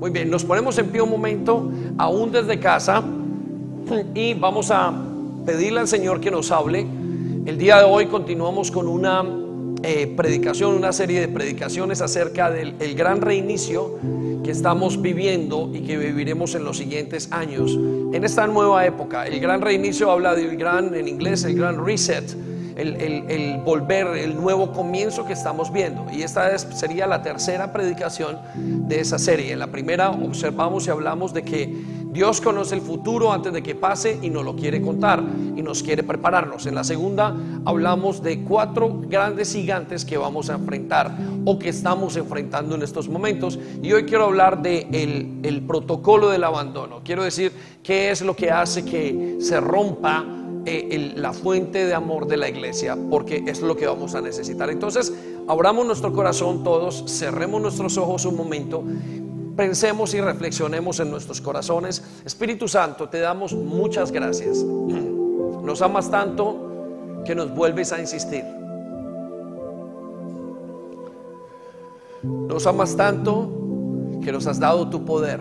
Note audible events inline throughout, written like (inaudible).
Muy bien, nos ponemos en pie un momento, aún desde casa, y vamos a pedirle al Señor que nos hable. El día de hoy continuamos con una eh, predicación, una serie de predicaciones acerca del el gran reinicio que estamos viviendo y que viviremos en los siguientes años. En esta nueva época, el gran reinicio habla del gran, en inglés, el gran reset el, volver, el nuevo comienzo que estamos viendo. Y esta sería la tercera predicación de esa serie. En la primera observamos y hablamos de que Dios conoce el futuro antes de que pase y nos lo quiere contar y nos quiere prepararnos. En la segunda hablamos de cuatro grandes gigantes que vamos a enfrentar o que estamos enfrentando en estos momentos. Y hoy quiero hablar de el, protocolo del abandono. Quiero decir qué es lo que hace que se rompa eh, la fuente de amor de la iglesia, porque es lo que vamos a necesitar. Entonces, abramos nuestro corazón todos, cerremos nuestros ojos un momento, pensemos y reflexionemos en nuestros corazones. Espíritu Santo, te damos muchas gracias. Nos amas tanto que nos vuelves a insistir. Nos amas tanto que nos has dado tu poder.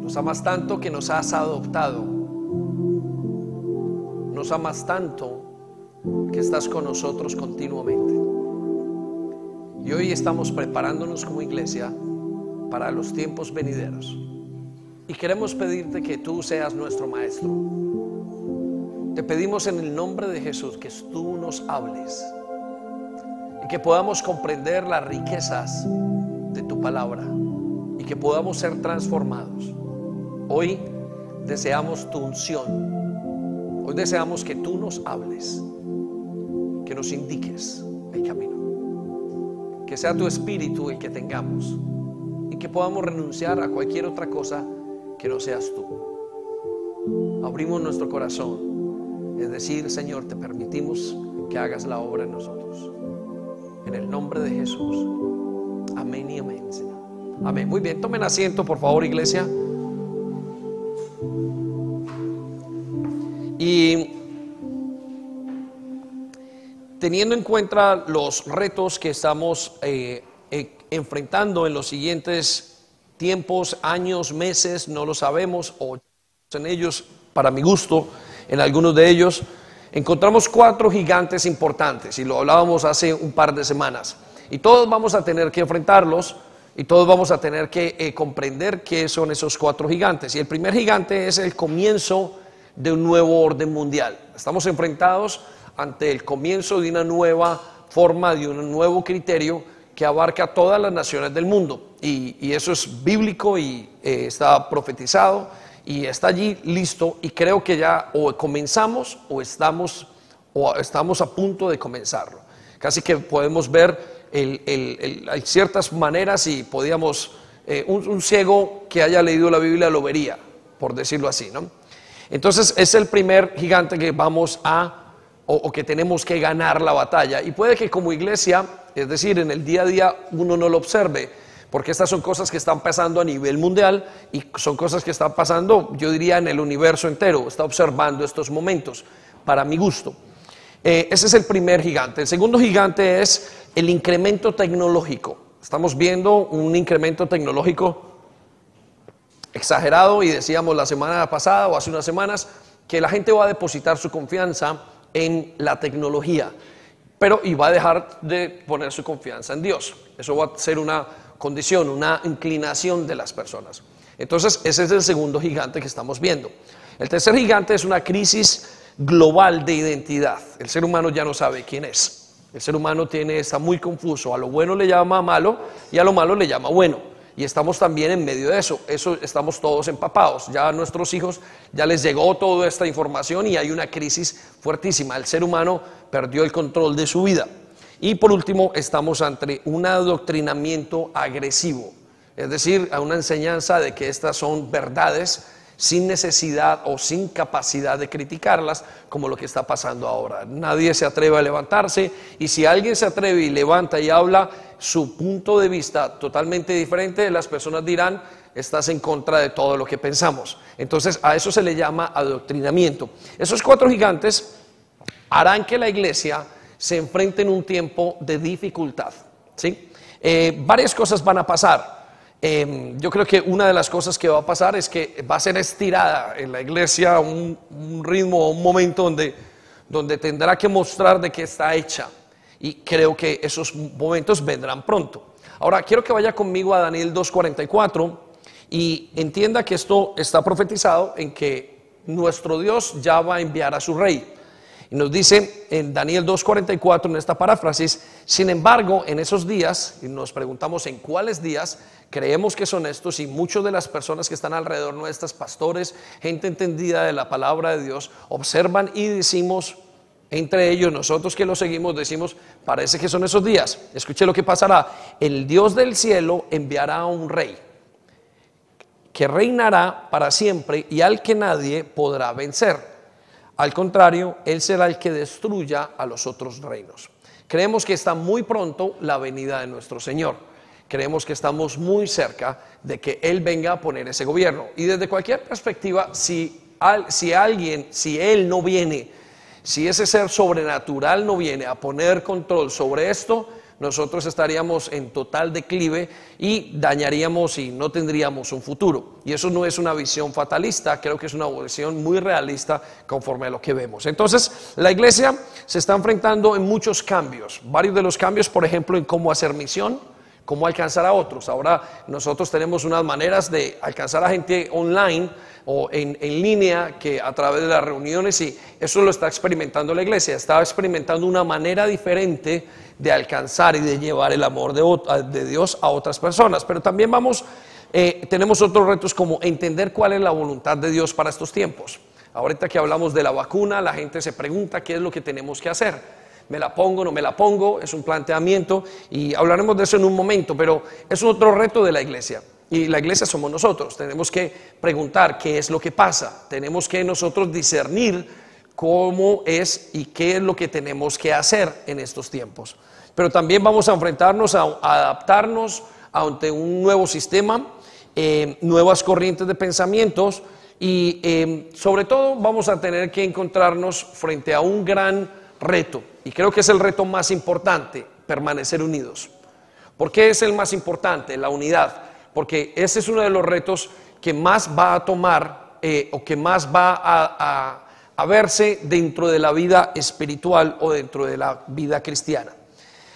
Nos amas tanto que nos has adoptado nos amas tanto que estás con nosotros continuamente. Y hoy estamos preparándonos como iglesia para los tiempos venideros. Y queremos pedirte que tú seas nuestro maestro. Te pedimos en el nombre de Jesús que tú nos hables y que podamos comprender las riquezas de tu palabra y que podamos ser transformados. Hoy deseamos tu unción Hoy deseamos que tú nos hables, que nos indiques el camino, que sea tu espíritu el que tengamos y que podamos renunciar a cualquier otra cosa que no seas tú. Abrimos nuestro corazón, es decir, Señor, te permitimos que hagas la obra en nosotros. En el nombre de Jesús. Amén y amén, Señor. Amén. Muy bien, tomen asiento, por favor, iglesia. Y teniendo en cuenta los retos que estamos eh, eh, enfrentando en los siguientes tiempos, años, meses, no lo sabemos, o en ellos, para mi gusto, en algunos de ellos, encontramos cuatro gigantes importantes y lo hablábamos hace un par de semanas. Y todos vamos a tener que enfrentarlos y todos vamos a tener que eh, comprender qué son esos cuatro gigantes. Y el primer gigante es el comienzo de un nuevo orden mundial. Estamos enfrentados ante el comienzo de una nueva forma, de un nuevo criterio que abarca todas las naciones del mundo. Y, eso es bíblico y eh, está profetizado y está allí listo y creo que ya o comenzamos o estamos, o estamos a punto de comenzarlo. Casi que podemos ver hay ciertas maneras y podíamos, eh, un ciego que haya leído la Biblia lo vería, por decirlo así, ¿no? Entonces es el primer gigante que vamos a o, que tenemos que ganar la batalla. Y puede que como iglesia, es decir, en el día a día uno no lo observe, porque estas son cosas que están pasando a nivel mundial y son cosas que están pasando, yo diría, en el universo entero, está observando estos momentos, para mi gusto. Eh, ese es el primer gigante. El segundo gigante es el incremento tecnológico. Estamos viendo un incremento tecnológico exagerado y decíamos la semana pasada o hace unas semanas que la gente va a depositar su confianza en la tecnología, pero y va a dejar de poner su confianza en Dios. Eso va a ser una condición, una inclinación de las personas. Entonces, ese es el segundo gigante que estamos viendo. El tercer gigante es una crisis global de identidad. El ser humano ya no sabe quién es. El ser humano tiene, está muy confuso. A lo bueno le llama malo y a lo malo le llama bueno y estamos también en medio de eso. Eso estamos todos empapados. Ya a nuestros hijos ya les llegó toda esta información y hay una crisis fuertísima. El ser humano perdió el control de su vida. Y por último, estamos ante un adoctrinamiento agresivo, es decir, a una enseñanza de que estas son verdades sin necesidad o sin capacidad de criticarlas, como lo que está pasando ahora. Nadie se atreve a levantarse y si alguien se atreve y levanta y habla su punto de vista totalmente diferente, las personas dirán, estás en contra de todo lo que pensamos. Entonces a eso se le llama adoctrinamiento. Esos cuatro gigantes harán que la iglesia se enfrente en un tiempo de dificultad. ¿sí? Eh, varias cosas van a pasar. Em, yo creo que una de las cosas que va a pasar es que va a ser estirada en la iglesia un, un ritmo, un momento donde, donde tendrá que mostrar de qué está hecha. Y creo que esos momentos vendrán pronto. Ahora, quiero que vaya conmigo a Daniel 2.44 y entienda que esto está profetizado en que nuestro Dios ya va a enviar a su rey. Y nos dice en Daniel 2.44 en esta paráfrasis, sin embargo, en esos días, y nos preguntamos en cuáles días, creemos que son estos y muchas de las personas que están alrededor nuestras, pastores, gente entendida de la palabra de Dios, observan y decimos, entre ellos nosotros que lo seguimos decimos, parece que son esos días. Escuche lo que pasará. El Dios del cielo enviará a un rey que reinará para siempre y al que nadie podrá vencer. Al contrario, Él será el que destruya a los otros reinos. Creemos que está muy pronto la venida de nuestro Señor. Creemos que estamos muy cerca de que Él venga a poner ese gobierno. Y desde cualquier perspectiva, si, si alguien, si Él no viene, si ese ser sobrenatural no viene a poner control sobre esto, nosotros estaríamos en total declive y dañaríamos y no tendríamos un futuro. Y eso no es una visión fatalista, creo que es una visión muy realista conforme a lo que vemos. Entonces, la iglesia se está enfrentando en muchos cambios. Varios de los cambios, por ejemplo, en cómo hacer misión, cómo alcanzar a otros. Ahora nosotros tenemos unas maneras de alcanzar a gente online o en, línea que a través de las reuniones y eso lo está experimentando la iglesia, está experimentando una manera diferente de alcanzar y de llevar el amor de, Dios a otras personas. Pero también vamos, eh, tenemos otros retos como entender cuál es la voluntad de Dios para estos tiempos. Ahorita que hablamos de la vacuna, la gente se pregunta qué es lo que tenemos que hacer. ¿Me la pongo, no me la pongo? Es un planteamiento y hablaremos de eso en un momento, pero es otro reto de la iglesia. Y la iglesia somos nosotros. Tenemos que preguntar qué es lo que pasa. Tenemos que nosotros discernir cómo es y qué es lo que tenemos que hacer en estos tiempos. Pero también vamos a enfrentarnos a, adaptarnos ante un nuevo sistema, eh, nuevas corrientes de pensamientos y eh, sobre todo vamos a tener que encontrarnos frente a un gran reto. Y creo que es el reto más importante, permanecer unidos. ¿Por qué es el más importante? La unidad porque ese es uno de los retos que más va a tomar eh, o que más va a, a verse dentro de la vida espiritual o dentro de la vida cristiana.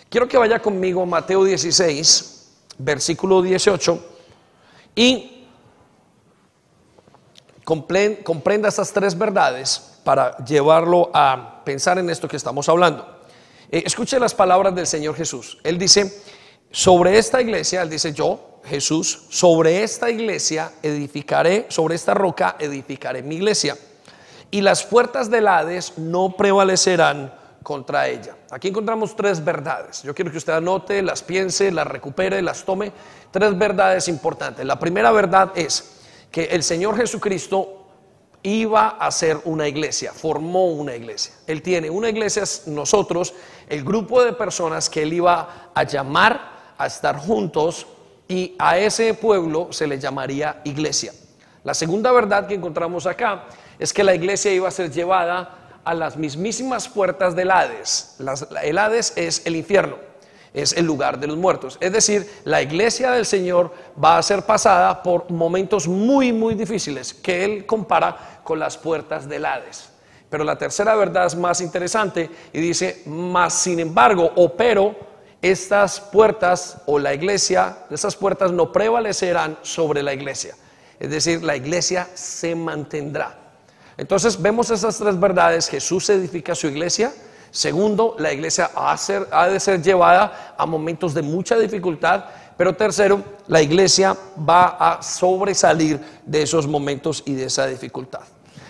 Quiero que vaya conmigo a Mateo 16, versículo 18, y comprenda estas tres verdades para llevarlo a pensar en esto que estamos hablando. Eh, escuche las palabras del Señor Jesús. Él dice, sobre esta iglesia, él dice yo, Jesús, sobre esta iglesia edificaré, sobre esta roca edificaré mi iglesia. Y las puertas del Hades no prevalecerán contra ella. Aquí encontramos tres verdades. Yo quiero que usted anote, las piense, las recupere, las tome. Tres verdades importantes. La primera verdad es que el Señor Jesucristo iba a ser una iglesia, formó una iglesia. Él tiene una iglesia, nosotros, el grupo de personas que él iba a llamar a estar juntos y a ese pueblo se le llamaría iglesia. La segunda verdad que encontramos acá es que la iglesia iba a ser llevada a las mismísimas puertas del Hades. el Hades es el infierno, es el lugar de los muertos. Es decir, la iglesia del Señor va a ser pasada por momentos muy, muy difíciles que Él compara con las puertas del Hades. Pero la tercera verdad es más interesante y dice, más sin embargo, o pero, estas puertas o la iglesia, esas puertas no prevalecerán sobre la iglesia. Es decir, la iglesia se mantendrá. Entonces vemos esas tres verdades. Jesús edifica su iglesia. Segundo, la iglesia ha, de ser llevada a momentos de mucha dificultad. Pero tercero, la iglesia va a sobresalir de esos momentos y de esa dificultad.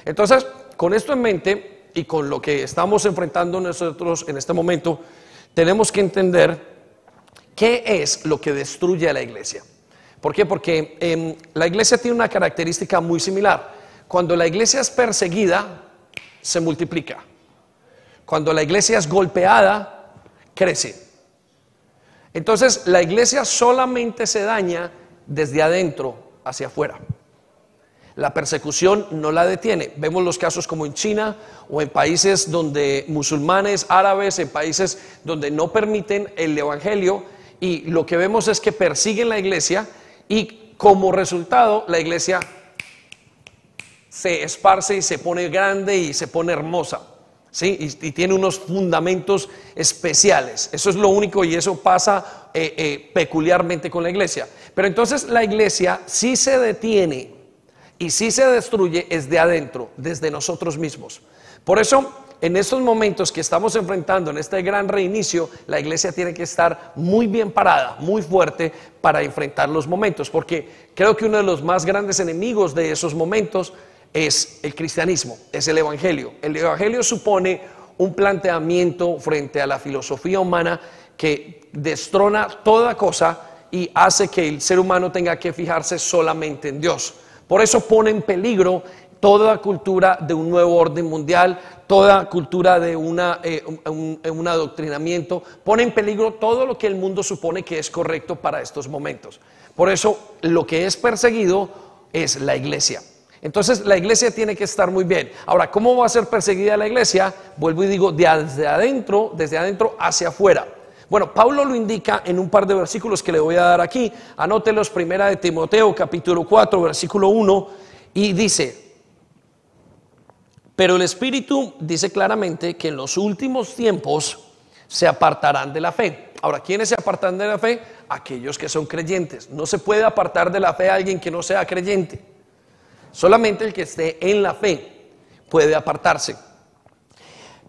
Entonces, con esto en mente y con lo que estamos enfrentando nosotros en este momento, tenemos que entender qué es lo que destruye a la iglesia. ¿Por qué? Porque em, la iglesia tiene una característica muy similar. Cuando la iglesia es perseguida, se multiplica. Cuando la iglesia es golpeada, crece. Entonces, la iglesia solamente se daña desde adentro hacia afuera. La persecución no la detiene. Vemos los casos como en China o en países donde musulmanes, árabes, en países donde no permiten el Evangelio y lo que vemos es que persiguen la iglesia y como resultado la iglesia se esparce y se pone grande y se pone hermosa. ¿Sí? Y, tiene unos fundamentos especiales. Eso es lo único y eso pasa eh, eh, peculiarmente con la iglesia. Pero entonces la iglesia si se detiene y si se destruye es de adentro, desde nosotros mismos. Por eso, en estos momentos que estamos enfrentando, en este gran reinicio, la iglesia tiene que estar muy bien parada, muy fuerte para enfrentar los momentos, porque creo que uno de los más grandes enemigos de esos momentos es el cristianismo, es el evangelio. El evangelio supone un planteamiento frente a la filosofía humana que destrona toda cosa y hace que el ser humano tenga que fijarse solamente en Dios. Por eso pone en peligro toda cultura de un nuevo orden mundial, toda cultura de una, eh, un, adoctrinamiento, pone en peligro todo lo que el mundo supone que es correcto para estos momentos. Por eso lo que es perseguido es la iglesia. Entonces la iglesia tiene que estar muy bien. Ahora, ¿cómo va a ser perseguida la iglesia? Vuelvo y digo, desde adentro, desde adentro hacia afuera. Bueno, Pablo lo indica en un par de versículos que le voy a dar aquí. Anótelos, primera de Timoteo, capítulo 4, versículo 1, y dice, pero el Espíritu dice claramente que en los últimos tiempos se apartarán de la fe. Ahora, ¿quiénes se apartan de la fe? Aquellos que son creyentes. No se puede apartar de la fe a alguien que no sea creyente. Solamente el que esté en la fe puede apartarse.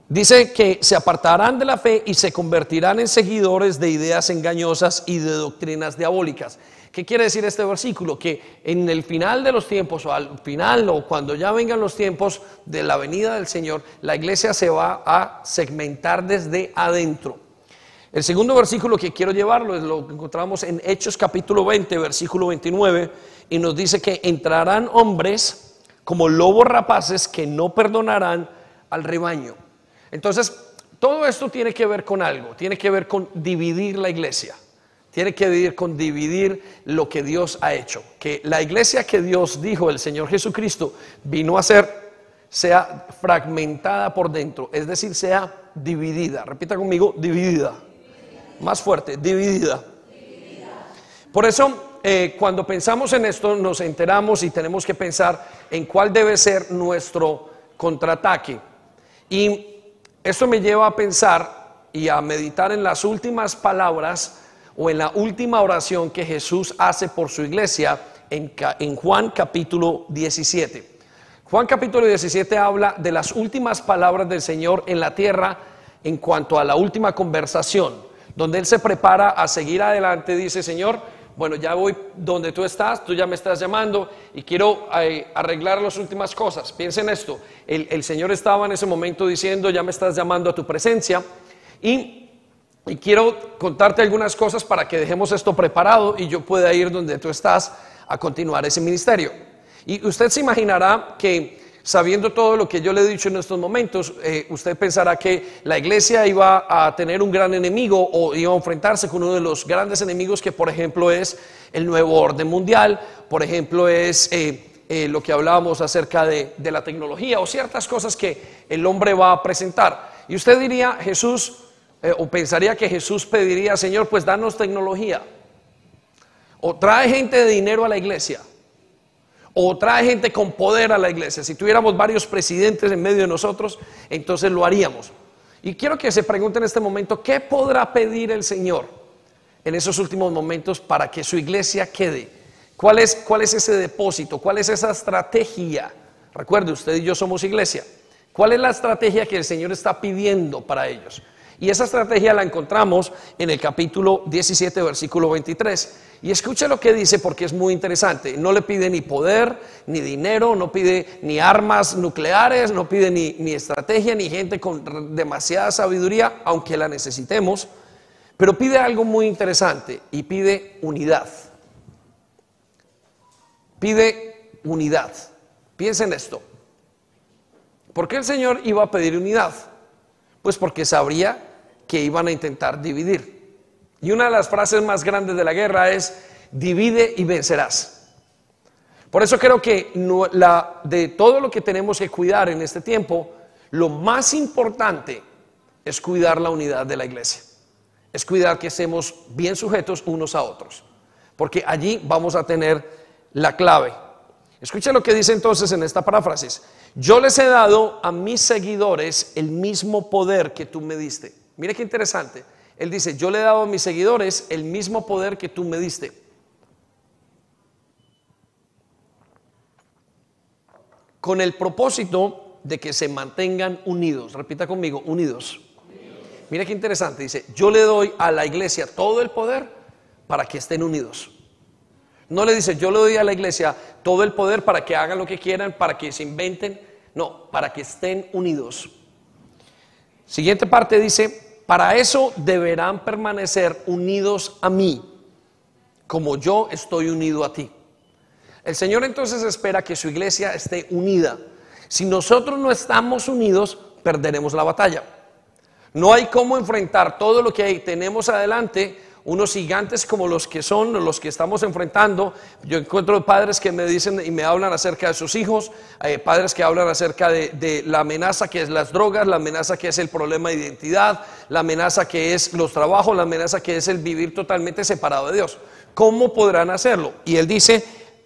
Dice que se apartarán de la fe y se convertirán en seguidores de ideas engañosas y de doctrinas diabólicas. ¿Qué quiere decir este versículo? Que en el final de los tiempos, o al final, o cuando ya vengan los tiempos de la venida del Señor, la iglesia se va a segmentar desde adentro. El segundo versículo que quiero llevarlo es lo que encontramos en Hechos capítulo 20, versículo 29, y nos dice que entrarán hombres como lobos rapaces que no perdonarán al rebaño. Entonces, todo esto tiene que ver con algo, tiene que ver con dividir la iglesia. Tiene que ver con dividir lo que Dios ha hecho. Que la iglesia que Dios dijo, el Señor Jesucristo, vino a ser, sea fragmentada por dentro, es decir, sea dividida. Repita conmigo, dividida. Más fuerte, dividida. Por eso, eh, cuando pensamos en esto, nos enteramos y tenemos que pensar en cuál debe ser nuestro contraataque. Y esto me lleva a pensar y a meditar en las últimas palabras o en la última oración que Jesús hace por su iglesia en, Juan capítulo 17. Juan capítulo 17 habla de las últimas palabras del Señor en la tierra en cuanto a la última conversación, donde Él se prepara a seguir adelante, dice Señor, bueno, ya voy donde tú estás, tú ya me estás llamando y quiero eh, arreglar las últimas cosas. Piensen esto, el, el Señor estaba en ese momento diciendo, ya me estás llamando a tu presencia y y quiero contarte algunas cosas para que dejemos esto preparado y yo pueda ir donde tú estás a continuar ese ministerio. Y usted se imaginará que sabiendo todo lo que yo le he dicho en estos momentos, eh, usted pensará que la iglesia iba a tener un gran enemigo o iba a enfrentarse con uno de los grandes enemigos que por ejemplo es el nuevo orden mundial, por ejemplo es eh, eh, lo que hablábamos acerca de, la tecnología o ciertas cosas que el hombre va a presentar. Y usted diría, Jesús, o pensaría que Jesús pediría, Señor, pues danos tecnología. O trae gente de dinero a la iglesia. O trae gente con poder a la iglesia. Si tuviéramos varios presidentes en medio de nosotros, entonces lo haríamos. Y quiero que se pregunte en este momento, ¿qué podrá pedir el Señor en esos últimos momentos para que su iglesia quede? ¿Cuál es, cuál es ese depósito? ¿Cuál es esa estrategia? Recuerde, usted y yo somos iglesia. ¿Cuál es la estrategia que el Señor está pidiendo para ellos? Y esa estrategia la encontramos en el capítulo 17, versículo 23. Y escuche lo que dice porque es muy interesante. No le pide ni poder, ni dinero, no pide ni armas nucleares, no pide ni, ni estrategia, ni gente con demasiada sabiduría, aunque la necesitemos. Pero pide algo muy interesante y pide unidad. Pide unidad. Piensen esto. ¿Por qué el Señor iba a pedir unidad? Pues porque sabría que iban a intentar dividir. Y una de las frases más grandes de la guerra es, divide y vencerás. Por eso creo que de todo lo que tenemos que cuidar en este tiempo, lo más importante es cuidar la unidad de la iglesia. Es cuidar que estemos bien sujetos unos a otros. porque allí vamos a tener la clave. Escucha lo que dice entonces en esta paráfrasis. Yo les he dado a mis seguidores el mismo poder que tú me diste. Mire qué interesante. Él dice, yo le he dado a mis seguidores el mismo poder que tú me diste. Con el propósito de que se mantengan unidos. Repita conmigo, unidos. Mira qué interesante. Dice, yo le doy a la iglesia todo el poder para que estén unidos. No le dice, yo le doy a la iglesia todo el poder para que hagan lo que quieran, para que se inventen. No, para que estén unidos. Siguiente parte dice, para eso deberán permanecer unidos a mí, como yo estoy unido a ti. El Señor entonces espera que su iglesia esté unida. Si nosotros no estamos unidos, perderemos la batalla. No hay cómo enfrentar todo lo que tenemos adelante unos gigantes como los que son los que estamos enfrentando. Yo encuentro padres que me dicen y me hablan acerca de sus hijos, eh, padres que hablan acerca de, la amenaza que es las drogas, la amenaza que es el problema de identidad, la amenaza que es los trabajos, la amenaza que es el vivir totalmente separado de Dios. ¿Cómo podrán hacerlo? Y él dice,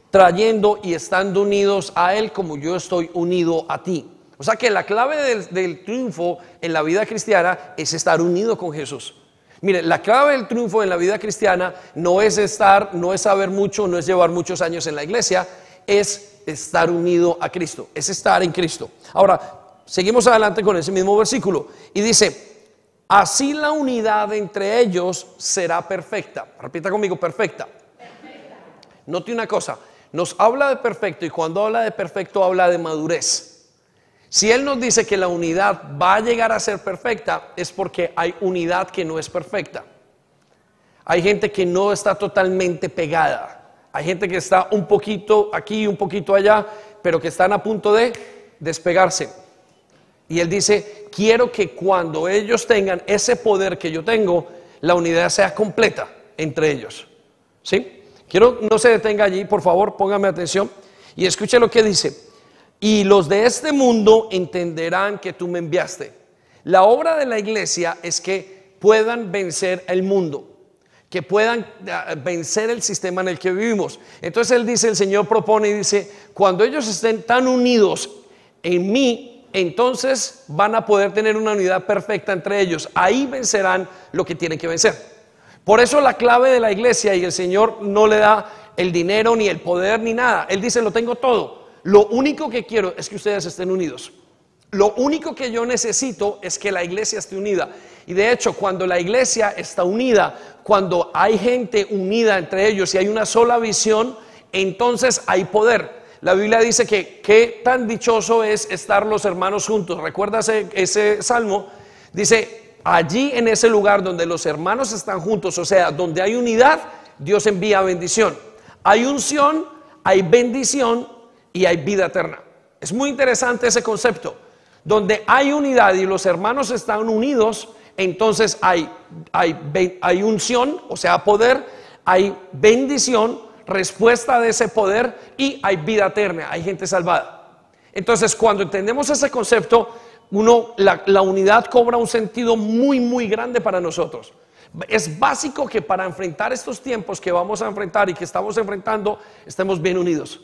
trayendo y estando unidos a Él como yo estoy unido a ti. O sea que la clave del, del triunfo en la vida cristiana es estar unido con Jesús. Mire, la clave del triunfo en la vida cristiana no es estar, no es saber mucho, no es llevar muchos años en la iglesia, es estar unido a Cristo, es estar en Cristo. Ahora, seguimos adelante con ese mismo versículo y dice, así la unidad entre ellos será perfecta. Repita conmigo, perfecta. perfecta. Note una cosa, nos habla de perfecto y cuando habla de perfecto habla de madurez. Si Él nos dice que la unidad va a llegar a ser perfecta, es porque hay unidad que no es perfecta. Hay gente que no está totalmente pegada. Hay gente que está un poquito aquí, un poquito allá, pero que están a punto de despegarse. Y Él dice, quiero que cuando ellos tengan ese poder que yo tengo, la unidad sea completa entre ellos. ¿Sí? Quiero, no se detenga allí, por favor, póngame atención y escuche lo que dice y los de este mundo entenderán que tú me enviaste. La obra de la iglesia es que puedan vencer el mundo, que puedan ah, vencer el sistema en el que vivimos. Entonces él dice, el Señor propone y dice, cuando ellos estén tan unidos en mí, entonces van a poder tener una unidad perfecta entre ellos. Ahí vencerán lo que tienen que vencer. Por eso la clave de la iglesia y el Señor no le da el dinero ni el poder ni nada. Él dice, lo tengo todo. Lo único que quiero es que ustedes estén unidos. Lo único que yo necesito es que la iglesia esté unida. Y de hecho, cuando la iglesia está unida, cuando hay gente unida entre ellos y hay una sola visión, entonces hay poder. La Biblia dice que qué tan dichoso es estar los hermanos juntos. ¿Recuerda ese, salmo? Dice, allí en ese lugar donde los hermanos están juntos, o sea, donde hay unidad, Dios envía bendición. Hay unción, hay bendición y hay vida eterna. Es muy interesante ese concepto. Donde hay unidad y los hermanos están unidos, entonces hay, hay, hay unción, o sea, poder, hay bendición, respuesta de ese poder y hay vida eterna, hay gente salvada. Entonces, cuando entendemos ese concepto, uno, la, la unidad cobra un sentido muy, muy grande para nosotros. Es básico que para enfrentar estos tiempos que vamos a enfrentar y que estamos enfrentando, estemos bien unidos.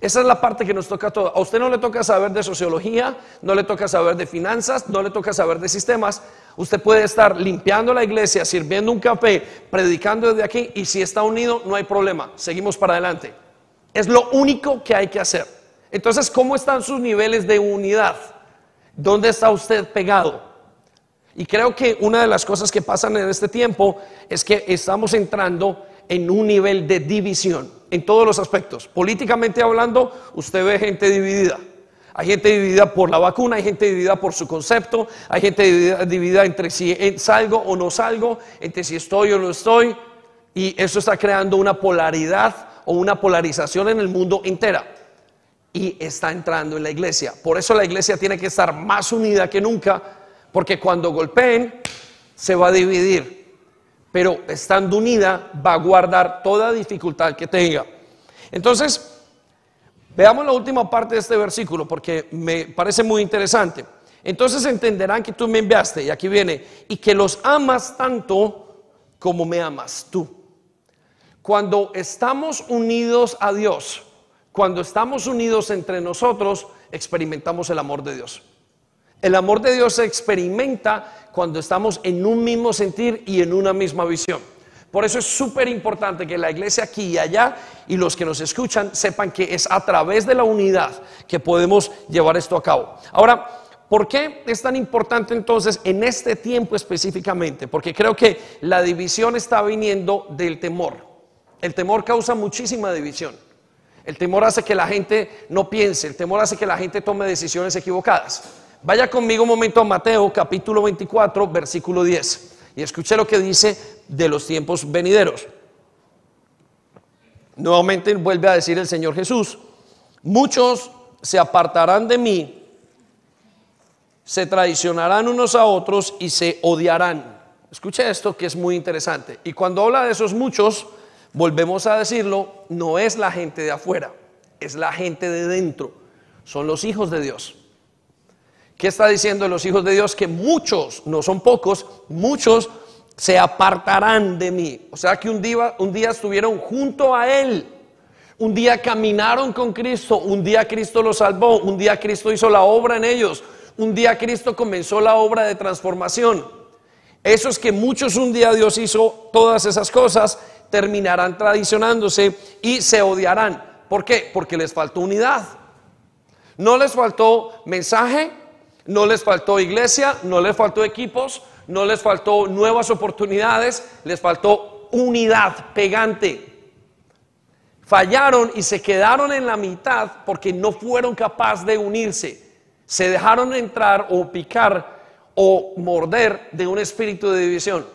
Esa es la parte que nos toca a todos. A usted no le toca saber de sociología, no le toca saber de finanzas, no le toca saber de sistemas. Usted puede estar limpiando la iglesia, sirviendo un café, predicando desde aquí y si está unido no hay problema. Seguimos para adelante. Es lo único que hay que hacer. Entonces, ¿cómo están sus niveles de unidad? ¿Dónde está usted pegado? Y creo que una de las cosas que pasan en este tiempo es que estamos entrando en un nivel de división en todos los aspectos. Políticamente hablando, usted ve gente dividida. Hay gente dividida por la vacuna, hay gente dividida por su concepto, hay gente dividida, entre si salgo o no salgo, entre si estoy o no estoy. Y eso está creando una polaridad o una polarización en el mundo entera. Y está entrando en la iglesia. Por eso la iglesia tiene que estar más unida que nunca, porque cuando golpeen, se va a dividir pero estando unida va a guardar toda dificultad que tenga. Entonces, veamos la última parte de este versículo porque me parece muy interesante. Entonces entenderán que tú me enviaste, y aquí viene, y que los amas tanto como me amas tú. Cuando estamos unidos a Dios, cuando estamos unidos entre nosotros, experimentamos el amor de Dios. El amor de Dios se experimenta cuando estamos en un mismo sentir y en una misma visión. Por eso es súper importante que la iglesia aquí y allá y los que nos escuchan sepan que es a través de la unidad que podemos llevar esto a cabo. Ahora, ¿por qué es tan importante entonces en este tiempo específicamente? Porque creo que la división está viniendo del temor. El temor causa muchísima división. El temor hace que la gente no piense, el temor hace que la gente tome decisiones equivocadas. Vaya conmigo un momento a Mateo capítulo 24, versículo 10. Y escuche lo que dice de los tiempos venideros. Nuevamente vuelve a decir el Señor Jesús, muchos se apartarán de mí, se traicionarán unos a otros y se odiarán. Escuche esto que es muy interesante. Y cuando habla de esos muchos, volvemos a decirlo, no es la gente de afuera, es la gente de dentro, son los hijos de Dios. ¿Qué está diciendo los hijos de Dios? Que muchos, no son pocos, muchos se apartarán de mí. O sea que un día, estuvieron junto a Él. Un día caminaron con Cristo, un día Cristo los salvó, un día Cristo hizo la obra en ellos, un día Cristo comenzó la obra de transformación. Esos que muchos un día Dios hizo todas esas cosas, terminarán traicionándose y se odiarán. ¿Por qué? Porque les faltó unidad. No les faltó mensaje, no les faltó iglesia, no les faltó equipos, no les faltó nuevas oportunidades, les faltó unidad pegante. Fallaron y se quedaron en la mitad porque no fueron capaces de unirse. Se dejaron entrar o picar o morder de un espíritu de división.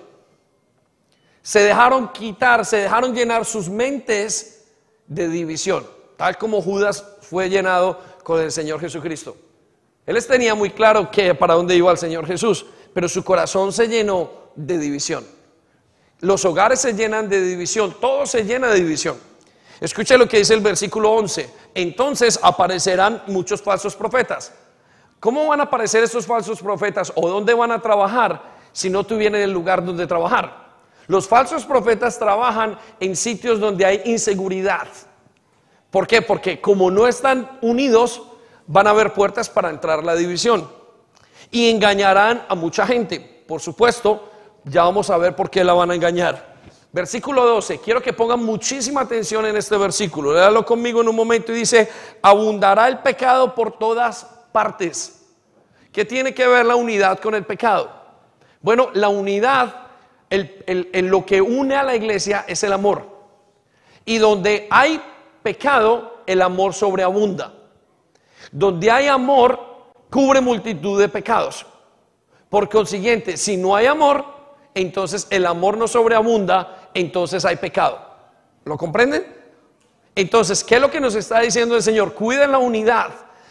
Se dejaron quitar, se dejaron llenar sus mentes de división, tal como Judas fue llenado con el Señor Jesucristo. Él les tenía muy claro que para dónde iba el Señor Jesús, pero su corazón se llenó de división. Los hogares se llenan de división, todo se llena de división. Escuche lo que dice el versículo 11. Entonces aparecerán muchos falsos profetas. ¿Cómo van a aparecer estos falsos profetas o dónde van a trabajar si no tuvieran el lugar donde trabajar? Los falsos profetas trabajan en sitios donde hay inseguridad. ¿Por qué? Porque como no están unidos, van a haber puertas para entrar la división. Y engañarán a mucha gente. Por supuesto, ya vamos a ver por qué la van a engañar. Versículo 12, quiero que pongan muchísima atención en este versículo. Léalo conmigo en un momento y dice, abundará el pecado por todas partes. ¿Qué tiene que ver la unidad con el pecado? Bueno, la unidad, en lo que une a la iglesia es el amor. Y donde hay pecado, el amor sobreabunda. Donde hay amor, cubre multitud de pecados. Por consiguiente, si no hay amor, entonces el amor no sobreabunda, entonces hay pecado. ¿Lo comprenden? Entonces, ¿qué es lo que nos está diciendo el Señor? Cuiden la unidad,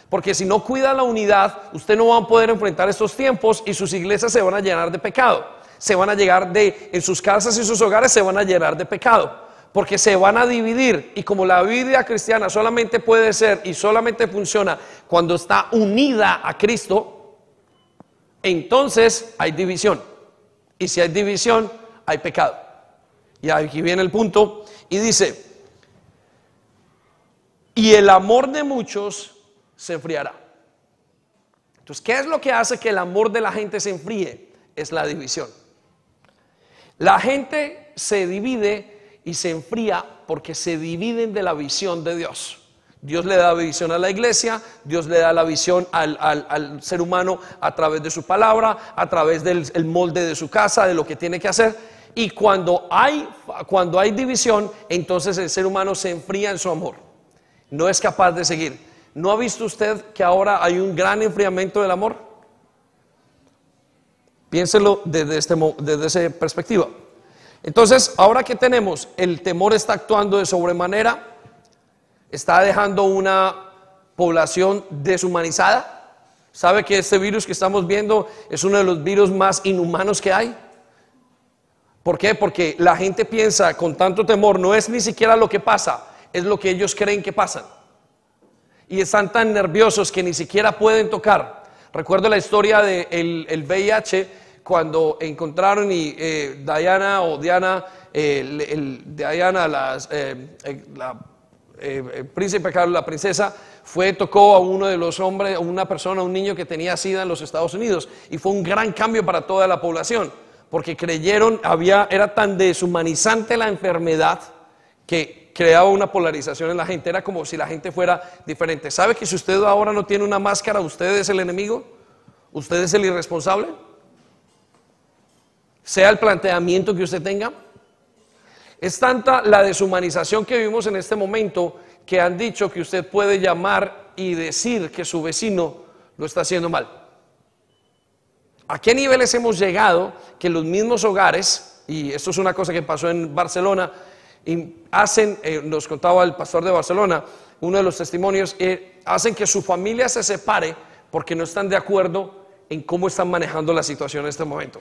porque si no cuida la unidad, usted no va a poder enfrentar estos tiempos y sus iglesias se van a llenar de pecado. Se van a llegar de, en sus casas y sus hogares se van a llenar de pecado porque se van a dividir y como la vida cristiana solamente puede ser y solamente funciona cuando está unida a Cristo, entonces hay división. Y si hay división, hay pecado. Y aquí viene el punto y dice, y el amor de muchos se enfriará. Entonces, ¿qué es lo que hace que el amor de la gente se enfríe? Es la división. La gente se divide y se enfría porque se dividen de la visión de Dios. Dios le da visión a la iglesia, Dios le da la visión al, ser humano a través de su palabra, a través del molde de su casa, de lo que tiene que hacer. Y cuando hay, cuando hay división, entonces el ser humano se enfría en su amor. No es capaz de seguir. ¿No ha visto usted que ahora hay un gran enfriamiento del amor? Piénselo desde, este, desde esa perspectiva. Entonces, ahora que tenemos, el temor está actuando de sobremanera, está dejando una población deshumanizada. ¿Sabe que este virus que estamos viendo es uno de los virus más inhumanos que hay? ¿Por qué? Porque la gente piensa con tanto temor, no es ni siquiera lo que pasa, es lo que ellos creen que pasa. Y están tan nerviosos que ni siquiera pueden tocar. Recuerdo la historia del de el VIH cuando encontraron y eh, Diana o Diana el, el Diana, las, eh, eh, la, eh, el príncipe Carlos, la princesa, fue, tocó a uno de los hombres, a una persona, un niño que tenía sida en los Estados Unidos. Y fue un gran cambio para toda la población, porque creyeron, había, era tan deshumanizante la enfermedad que creaba una polarización en la gente. Era como si la gente fuera diferente. ¿Sabe que si usted ahora no tiene una máscara, usted es el enemigo? ¿Usted es el irresponsable? Sea el planteamiento que usted tenga. Es tanta la deshumanización que vivimos en este momento que han dicho que usted puede llamar y decir que su vecino lo está haciendo mal. ¿A qué niveles hemos llegado que los mismos hogares, y esto es una cosa que pasó en Barcelona, y hacen, eh, nos contaba el pastor de Barcelona, uno de los testimonios, eh, hacen que su familia se separe porque no están de acuerdo en cómo están manejando la situación en este momento.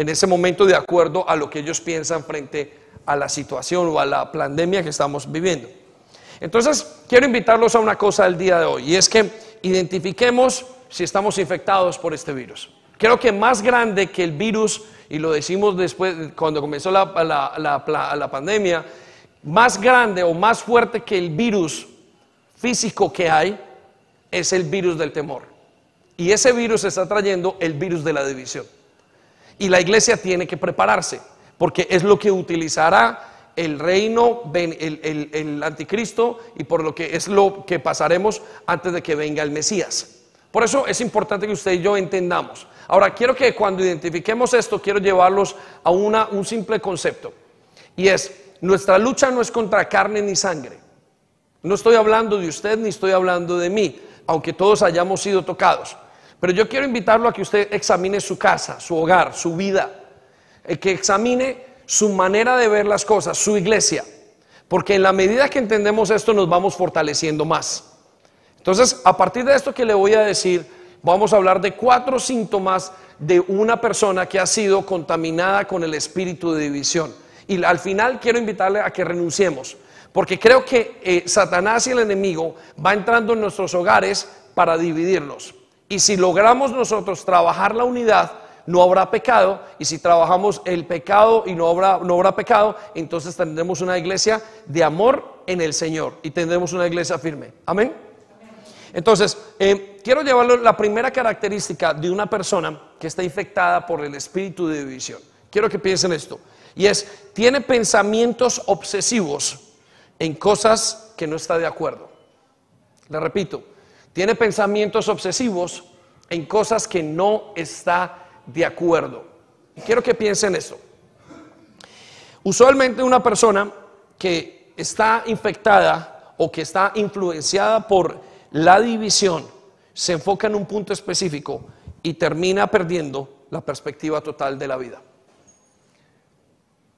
En ese momento de acuerdo a lo que ellos piensan frente a la situación o a la pandemia que estamos viviendo. Entonces, quiero invitarlos a una cosa el día de hoy, y es que identifiquemos si estamos infectados por este virus. Creo que más grande que el virus, y lo decimos después, cuando comenzó la, la pandemia, más grande o más fuerte que el virus físico que hay, es el virus del temor. Y ese virus está trayendo el virus de la división. Y la iglesia tiene que prepararse, porque es lo que utilizará el reino, el, el, anticristo y por lo que es lo que pasaremos antes de que venga el Mesías. Por eso es importante que usted y yo entendamos. Ahora, quiero que cuando identifiquemos esto, quiero llevarlos a una, un simple concepto. Y es, nuestra lucha no es contra carne ni sangre. No estoy hablando de usted ni estoy hablando de mí, aunque todos hayamos sido tocados. Pero yo quiero invitarlo a que usted examine su casa, su hogar, su vida, eh, que examine su manera de ver las cosas, su iglesia. Porque en la medida que entendemos esto nos vamos fortaleciendo más. Entonces, a partir de esto que le voy a decir, vamos a hablar de cuatro síntomas de una persona que ha sido contaminada con el espíritu de división. Y al final quiero invitarle a que renunciemos, porque creo que eh, Satanás y el enemigo va entrando en nuestros hogares para dividirlos. Y si logramos nosotros trabajar la unidad, no habrá pecado, y si trabajamos el pecado y no habrá, no habrá pecado, entonces tendremos una iglesia de amor en el Señor y tendremos una iglesia firme. Amén. Entonces, eh, quiero llevarlo la primera característica de una persona que está infectada por el espíritu de división. Quiero que piensen esto. Y es, tiene pensamientos obsesivos en cosas que no está de acuerdo. Le repito, tiene pensamientos obsesivos en cosas que no está de acuerdo. quiero que piensen eso. Usualmente una persona que está infectada o que está influenciada por la división se enfoca en un punto específico y termina perdiendo la perspectiva total de la vida.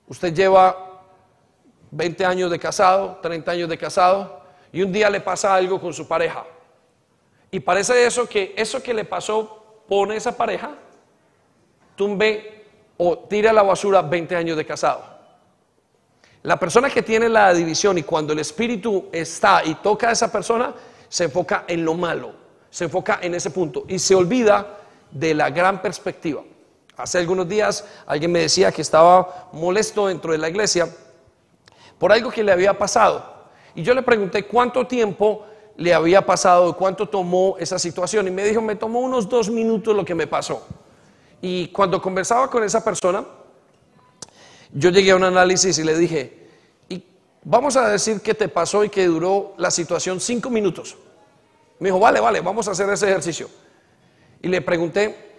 Usted lleva 20 años de casado, 30 años de casado y un día le pasa algo con su pareja. Y parece eso que eso que le pasó pone esa pareja tumbe o tire a la basura 20 años de casado. La persona que tiene la división y cuando el espíritu está y toca a esa persona, se enfoca en lo malo, se enfoca en ese punto y se olvida de la gran perspectiva. Hace algunos días alguien me decía que estaba molesto dentro de la iglesia por algo que le había pasado. Y yo le pregunté cuánto tiempo le había pasado, cuánto tomó esa situación. Y me dijo, me tomó unos dos minutos lo que me pasó. Y cuando conversaba con esa persona, yo llegué a un análisis y le dije, y vamos a decir que te pasó y que duró la situación cinco minutos. Me dijo, vale, vale, vamos a hacer ese ejercicio. Y le pregunté,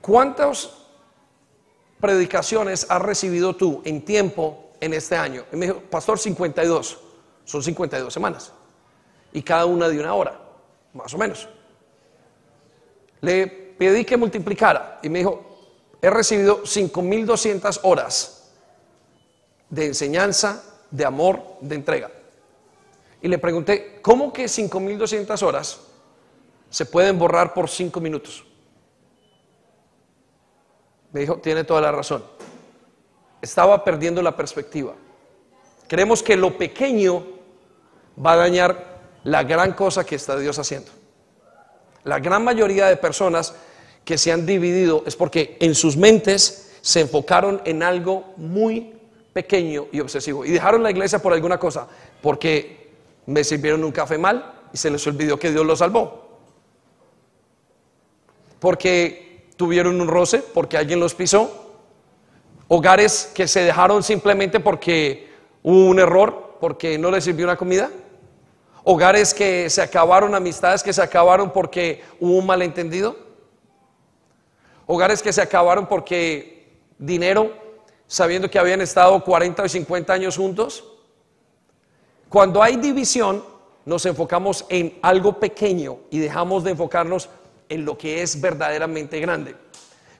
¿cuántas predicaciones has recibido tú en tiempo en este año? Y me dijo, pastor, 52. Son 52 semanas. Y cada una de una hora, más o menos. Le pedí que multiplicara y me dijo, he recibido 5.200 horas de enseñanza, de amor, de entrega. Y le pregunté, ¿cómo que 5.200 horas se pueden borrar por 5 minutos? Me dijo, tiene toda la razón. Estaba perdiendo la perspectiva. Creemos que lo pequeño va a dañar la gran cosa que está Dios haciendo. La gran mayoría de personas que se han dividido es porque en sus mentes se enfocaron en algo muy pequeño y obsesivo. Y dejaron la iglesia por alguna cosa, porque me sirvieron un café mal y se les olvidó que Dios los salvó. Porque tuvieron un roce, porque alguien los pisó. Hogares que se dejaron simplemente porque hubo un error, porque no les sirvió una comida. Hogares que se acabaron, amistades que se acabaron porque hubo un malentendido. Hogares que se acabaron porque dinero, sabiendo que habían estado 40 o 50 años juntos. Cuando hay división, nos enfocamos en algo pequeño y dejamos de enfocarnos en lo que es verdaderamente grande.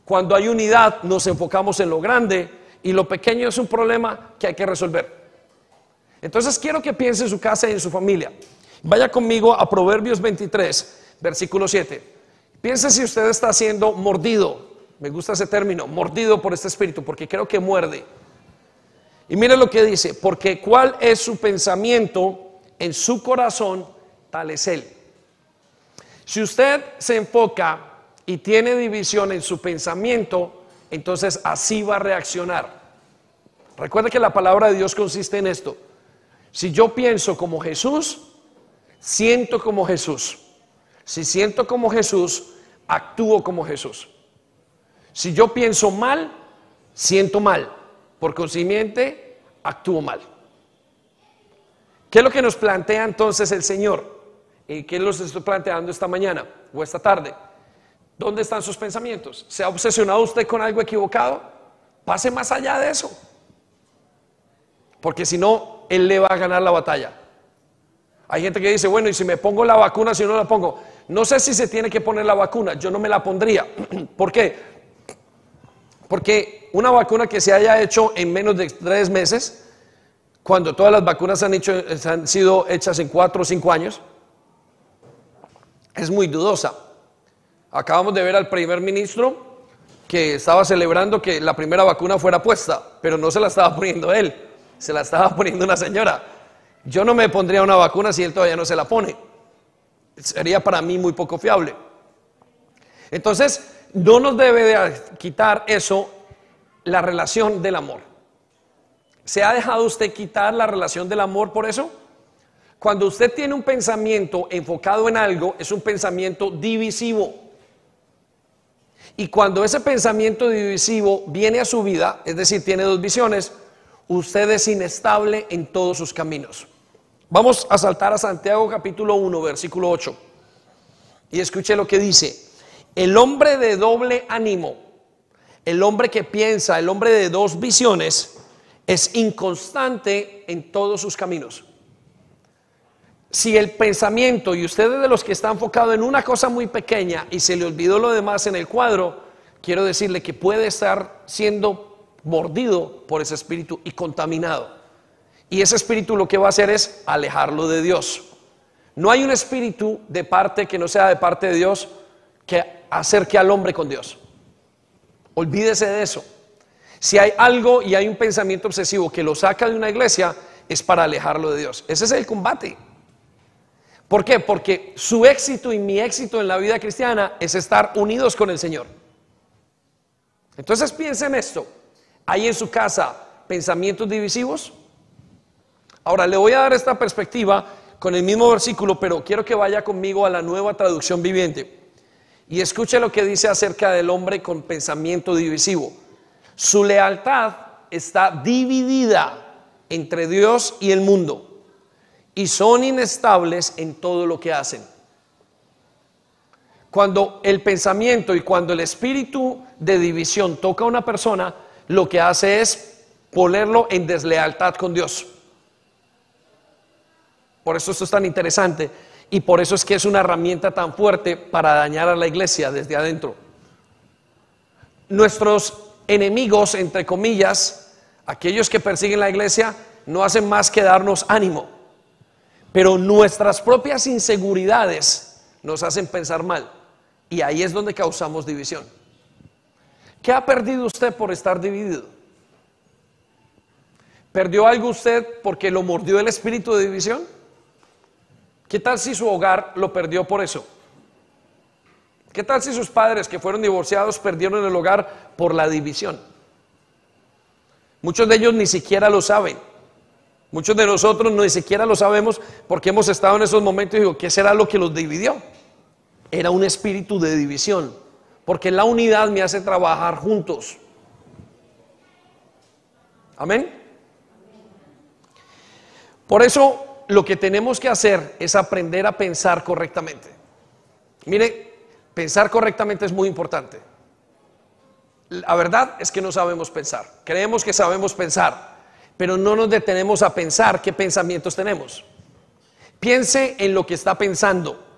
Cuando hay unidad, nos enfocamos en lo grande y lo pequeño es un problema que hay que resolver. Entonces quiero que piense en su casa y en su familia. Vaya conmigo a Proverbios 23, versículo 7. Piense si usted está siendo mordido. Me gusta ese término, mordido por este espíritu, porque creo que muerde. Y mire lo que dice, porque cuál es su pensamiento en su corazón, tal es él. Si usted se enfoca y tiene división en su pensamiento, entonces así va a reaccionar. Recuerde que la palabra de Dios consiste en esto. Si yo pienso como Jesús, siento como Jesús. Si siento como Jesús, actúo como Jesús. Si yo pienso mal, siento mal. Por consiguiente, actúo mal. ¿Qué es lo que nos plantea entonces el Señor? ¿Y qué los estoy planteando esta mañana o esta tarde? ¿Dónde están sus pensamientos? ¿Se ha obsesionado usted con algo equivocado? Pase más allá de eso. Porque si no, él le va a ganar la batalla. Hay gente que dice, bueno, y si me pongo la vacuna, si no la pongo, no sé si se tiene que poner la vacuna, yo no me la pondría. (clears throat) ¿Por qué? Porque una vacuna que se haya hecho en menos de tres meses, cuando todas las vacunas han, hecho, han sido hechas en cuatro o cinco años, es muy dudosa. Acabamos de ver al primer ministro que estaba celebrando que la primera vacuna fuera puesta, pero no se la estaba poniendo él se la estaba (laughs) poniendo una señora. Yo no me pondría una vacuna si él todavía no se la pone. Sería para mí muy poco fiable. Entonces, no nos debe de quitar eso la relación del amor. ¿Se ha dejado usted quitar la relación del amor por eso? Cuando usted tiene un pensamiento enfocado en algo, es un pensamiento divisivo. Y cuando ese pensamiento divisivo viene a su vida, es decir, tiene dos visiones, usted es inestable en todos sus caminos. Vamos a saltar a Santiago capítulo 1, versículo 8. Y escuche lo que dice. El hombre de doble ánimo, el hombre que piensa, el hombre de dos visiones, es inconstante en todos sus caminos. Si el pensamiento, y usted es de los que está enfocado en una cosa muy pequeña y se le olvidó lo demás en el cuadro, quiero decirle que puede estar siendo mordido por ese espíritu y contaminado. Y ese espíritu lo que va a hacer es alejarlo de Dios. No hay un espíritu de parte que no sea de parte de Dios que acerque al hombre con Dios. Olvídese de eso. Si hay algo y hay un pensamiento obsesivo que lo saca de una iglesia, es para alejarlo de Dios. Ese es el combate. ¿Por qué? Porque su éxito y mi éxito en la vida cristiana es estar unidos con el Señor. Entonces piensen esto. ¿Hay en su casa pensamientos divisivos? Ahora le voy a dar esta perspectiva con el mismo versículo, pero quiero que vaya conmigo a la nueva traducción viviente y escuche lo que dice acerca del hombre con pensamiento divisivo. Su lealtad está dividida entre Dios y el mundo y son inestables en todo lo que hacen. Cuando el pensamiento y cuando el espíritu de división toca a una persona, lo que hace es ponerlo en deslealtad con Dios. Por eso esto es tan interesante y por eso es que es una herramienta tan fuerte para dañar a la iglesia desde adentro. Nuestros enemigos, entre comillas, aquellos que persiguen la iglesia, no hacen más que darnos ánimo. Pero nuestras propias inseguridades nos hacen pensar mal. Y ahí es donde causamos división. ¿Qué ha perdido usted por estar dividido? ¿Perdió algo usted porque lo mordió el espíritu de división? ¿Qué tal si su hogar lo perdió por eso? ¿Qué tal si sus padres que fueron divorciados perdieron el hogar por la división? Muchos de ellos ni siquiera lo saben. Muchos de nosotros ni siquiera lo sabemos porque hemos estado en esos momentos y digo, ¿qué será lo que los dividió? Era un espíritu de división, porque la unidad me hace trabajar juntos. Amén. Por eso lo que tenemos que hacer es aprender a pensar correctamente. Mire, pensar correctamente es muy importante. La verdad es que no sabemos pensar. Creemos que sabemos pensar, pero no nos detenemos a pensar qué pensamientos tenemos. Piense en lo que está pensando.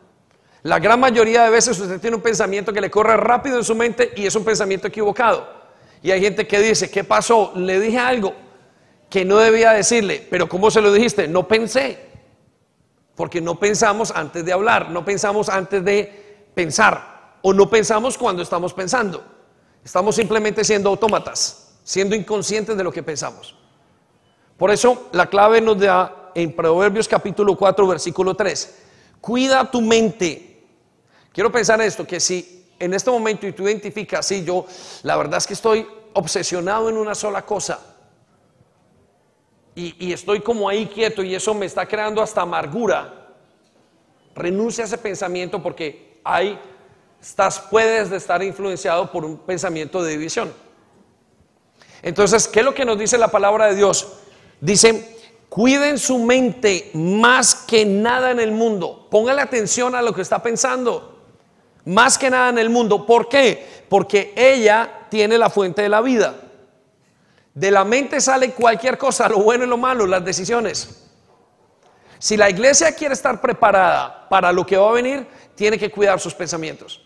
La gran mayoría de veces usted tiene un pensamiento que le corre rápido en su mente y es un pensamiento equivocado. Y hay gente que dice, ¿qué pasó? Le dije algo que no debía decirle, pero ¿cómo se lo dijiste? No pensé. Porque no pensamos antes de hablar, no pensamos antes de pensar, o no pensamos cuando estamos pensando. Estamos simplemente siendo autómatas, siendo inconscientes de lo que pensamos. Por eso la clave nos da en Proverbios capítulo 4, versículo 3. Cuida tu mente. Quiero pensar esto, que si en este momento y tú identificas, sí, yo la verdad es que estoy obsesionado en una sola cosa, y, estoy como ahí quieto y eso me está creando hasta amargura, renuncia a ese pensamiento porque hay, estás, puedes de estar influenciado por un pensamiento de división. Entonces, ¿qué es lo que nos dice la palabra de Dios? Dice, cuiden su mente más que nada en el mundo. Póngale atención a lo que está pensando. Más que nada en el mundo. ¿Por qué? Porque ella tiene la fuente de la vida. De la mente sale cualquier cosa, lo bueno y lo malo, las decisiones. Si la iglesia quiere estar preparada para lo que va a venir, tiene que cuidar sus pensamientos.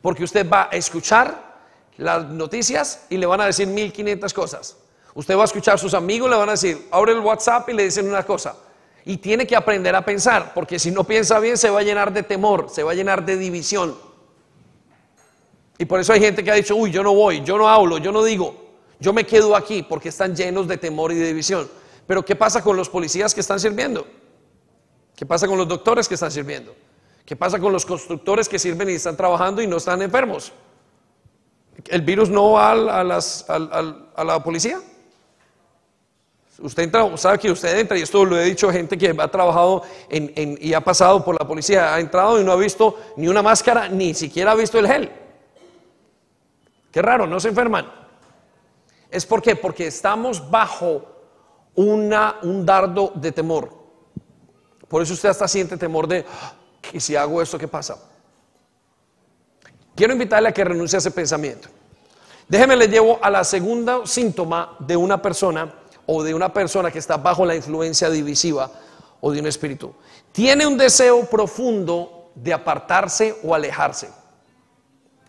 Porque usted va a escuchar las noticias y le van a decir 1500 cosas. Usted va a escuchar a sus amigos, le van a decir, abre el WhatsApp y le dicen una cosa. Y tiene que aprender a pensar, porque si no piensa bien se va a llenar de temor, se va a llenar de división. Y por eso hay gente que ha dicho, uy, yo no voy, yo no hablo, yo no digo. Yo me quedo aquí porque están llenos de temor y de división. Pero ¿qué pasa con los policías que están sirviendo? ¿Qué pasa con los doctores que están sirviendo? ¿Qué pasa con los constructores que sirven y están trabajando y no están enfermos? ¿El virus no va a, la policía? Usted entra, sabe que usted entra, y esto lo he dicho a gente que ha trabajado y ha pasado por la policía, ha entrado y no ha visto ni una máscara, ni siquiera ha visto el gel. Qué raro, no se enferman. ¿Es por qué? Porque estamos bajo una, un dardo de temor. Por eso usted hasta siente temor de, ¿y si hago esto, qué pasa? Quiero invitarle a que renuncie a ese pensamiento. Déjeme le llevo a la segunda síntoma de una persona o de una persona que está bajo la influencia divisiva o de un espíritu. Tiene un deseo profundo de apartarse o alejarse.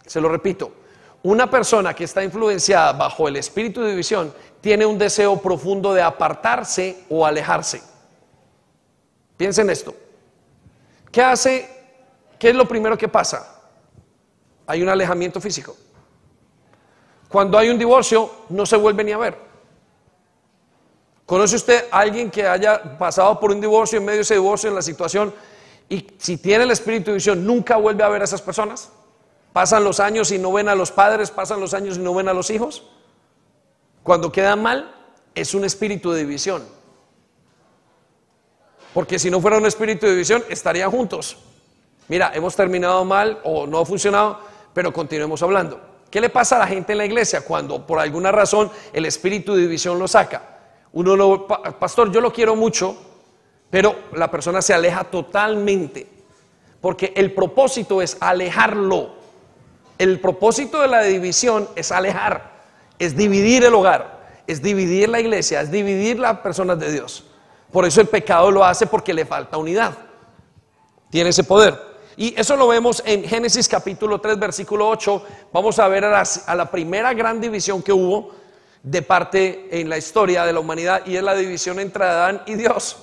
Se lo repito, una persona que está influenciada bajo el espíritu de división tiene un deseo profundo de apartarse o alejarse. Piensen esto. ¿Qué hace? ¿Qué es lo primero que pasa? Hay un alejamiento físico. Cuando hay un divorcio, no se vuelve ni a ver. ¿Conoce usted a alguien que haya pasado por un divorcio, en medio de ese divorcio, en la situación, y si tiene el espíritu de división, nunca vuelve a ver a esas personas? Pasan los años y no ven a los padres, pasan los años y no ven a los hijos. Cuando queda mal, es un espíritu de división. Porque si no fuera un espíritu de división, estarían juntos. Mira, hemos terminado mal o no ha funcionado, pero continuemos hablando. ¿Qué le pasa a la gente en la iglesia cuando por alguna razón el espíritu de división lo saca? Uno lo, pastor, yo lo quiero mucho, pero la persona se aleja totalmente, porque el propósito es alejarlo. El propósito de la división es alejar, es dividir el hogar, es dividir la iglesia, es dividir las personas de Dios. Por eso el pecado lo hace porque le falta unidad. Tiene ese poder. Y eso lo vemos en Génesis capítulo 3, versículo 8. Vamos a ver a la, a la primera gran división que hubo de parte en la historia de la humanidad y es la división entre Adán y Dios.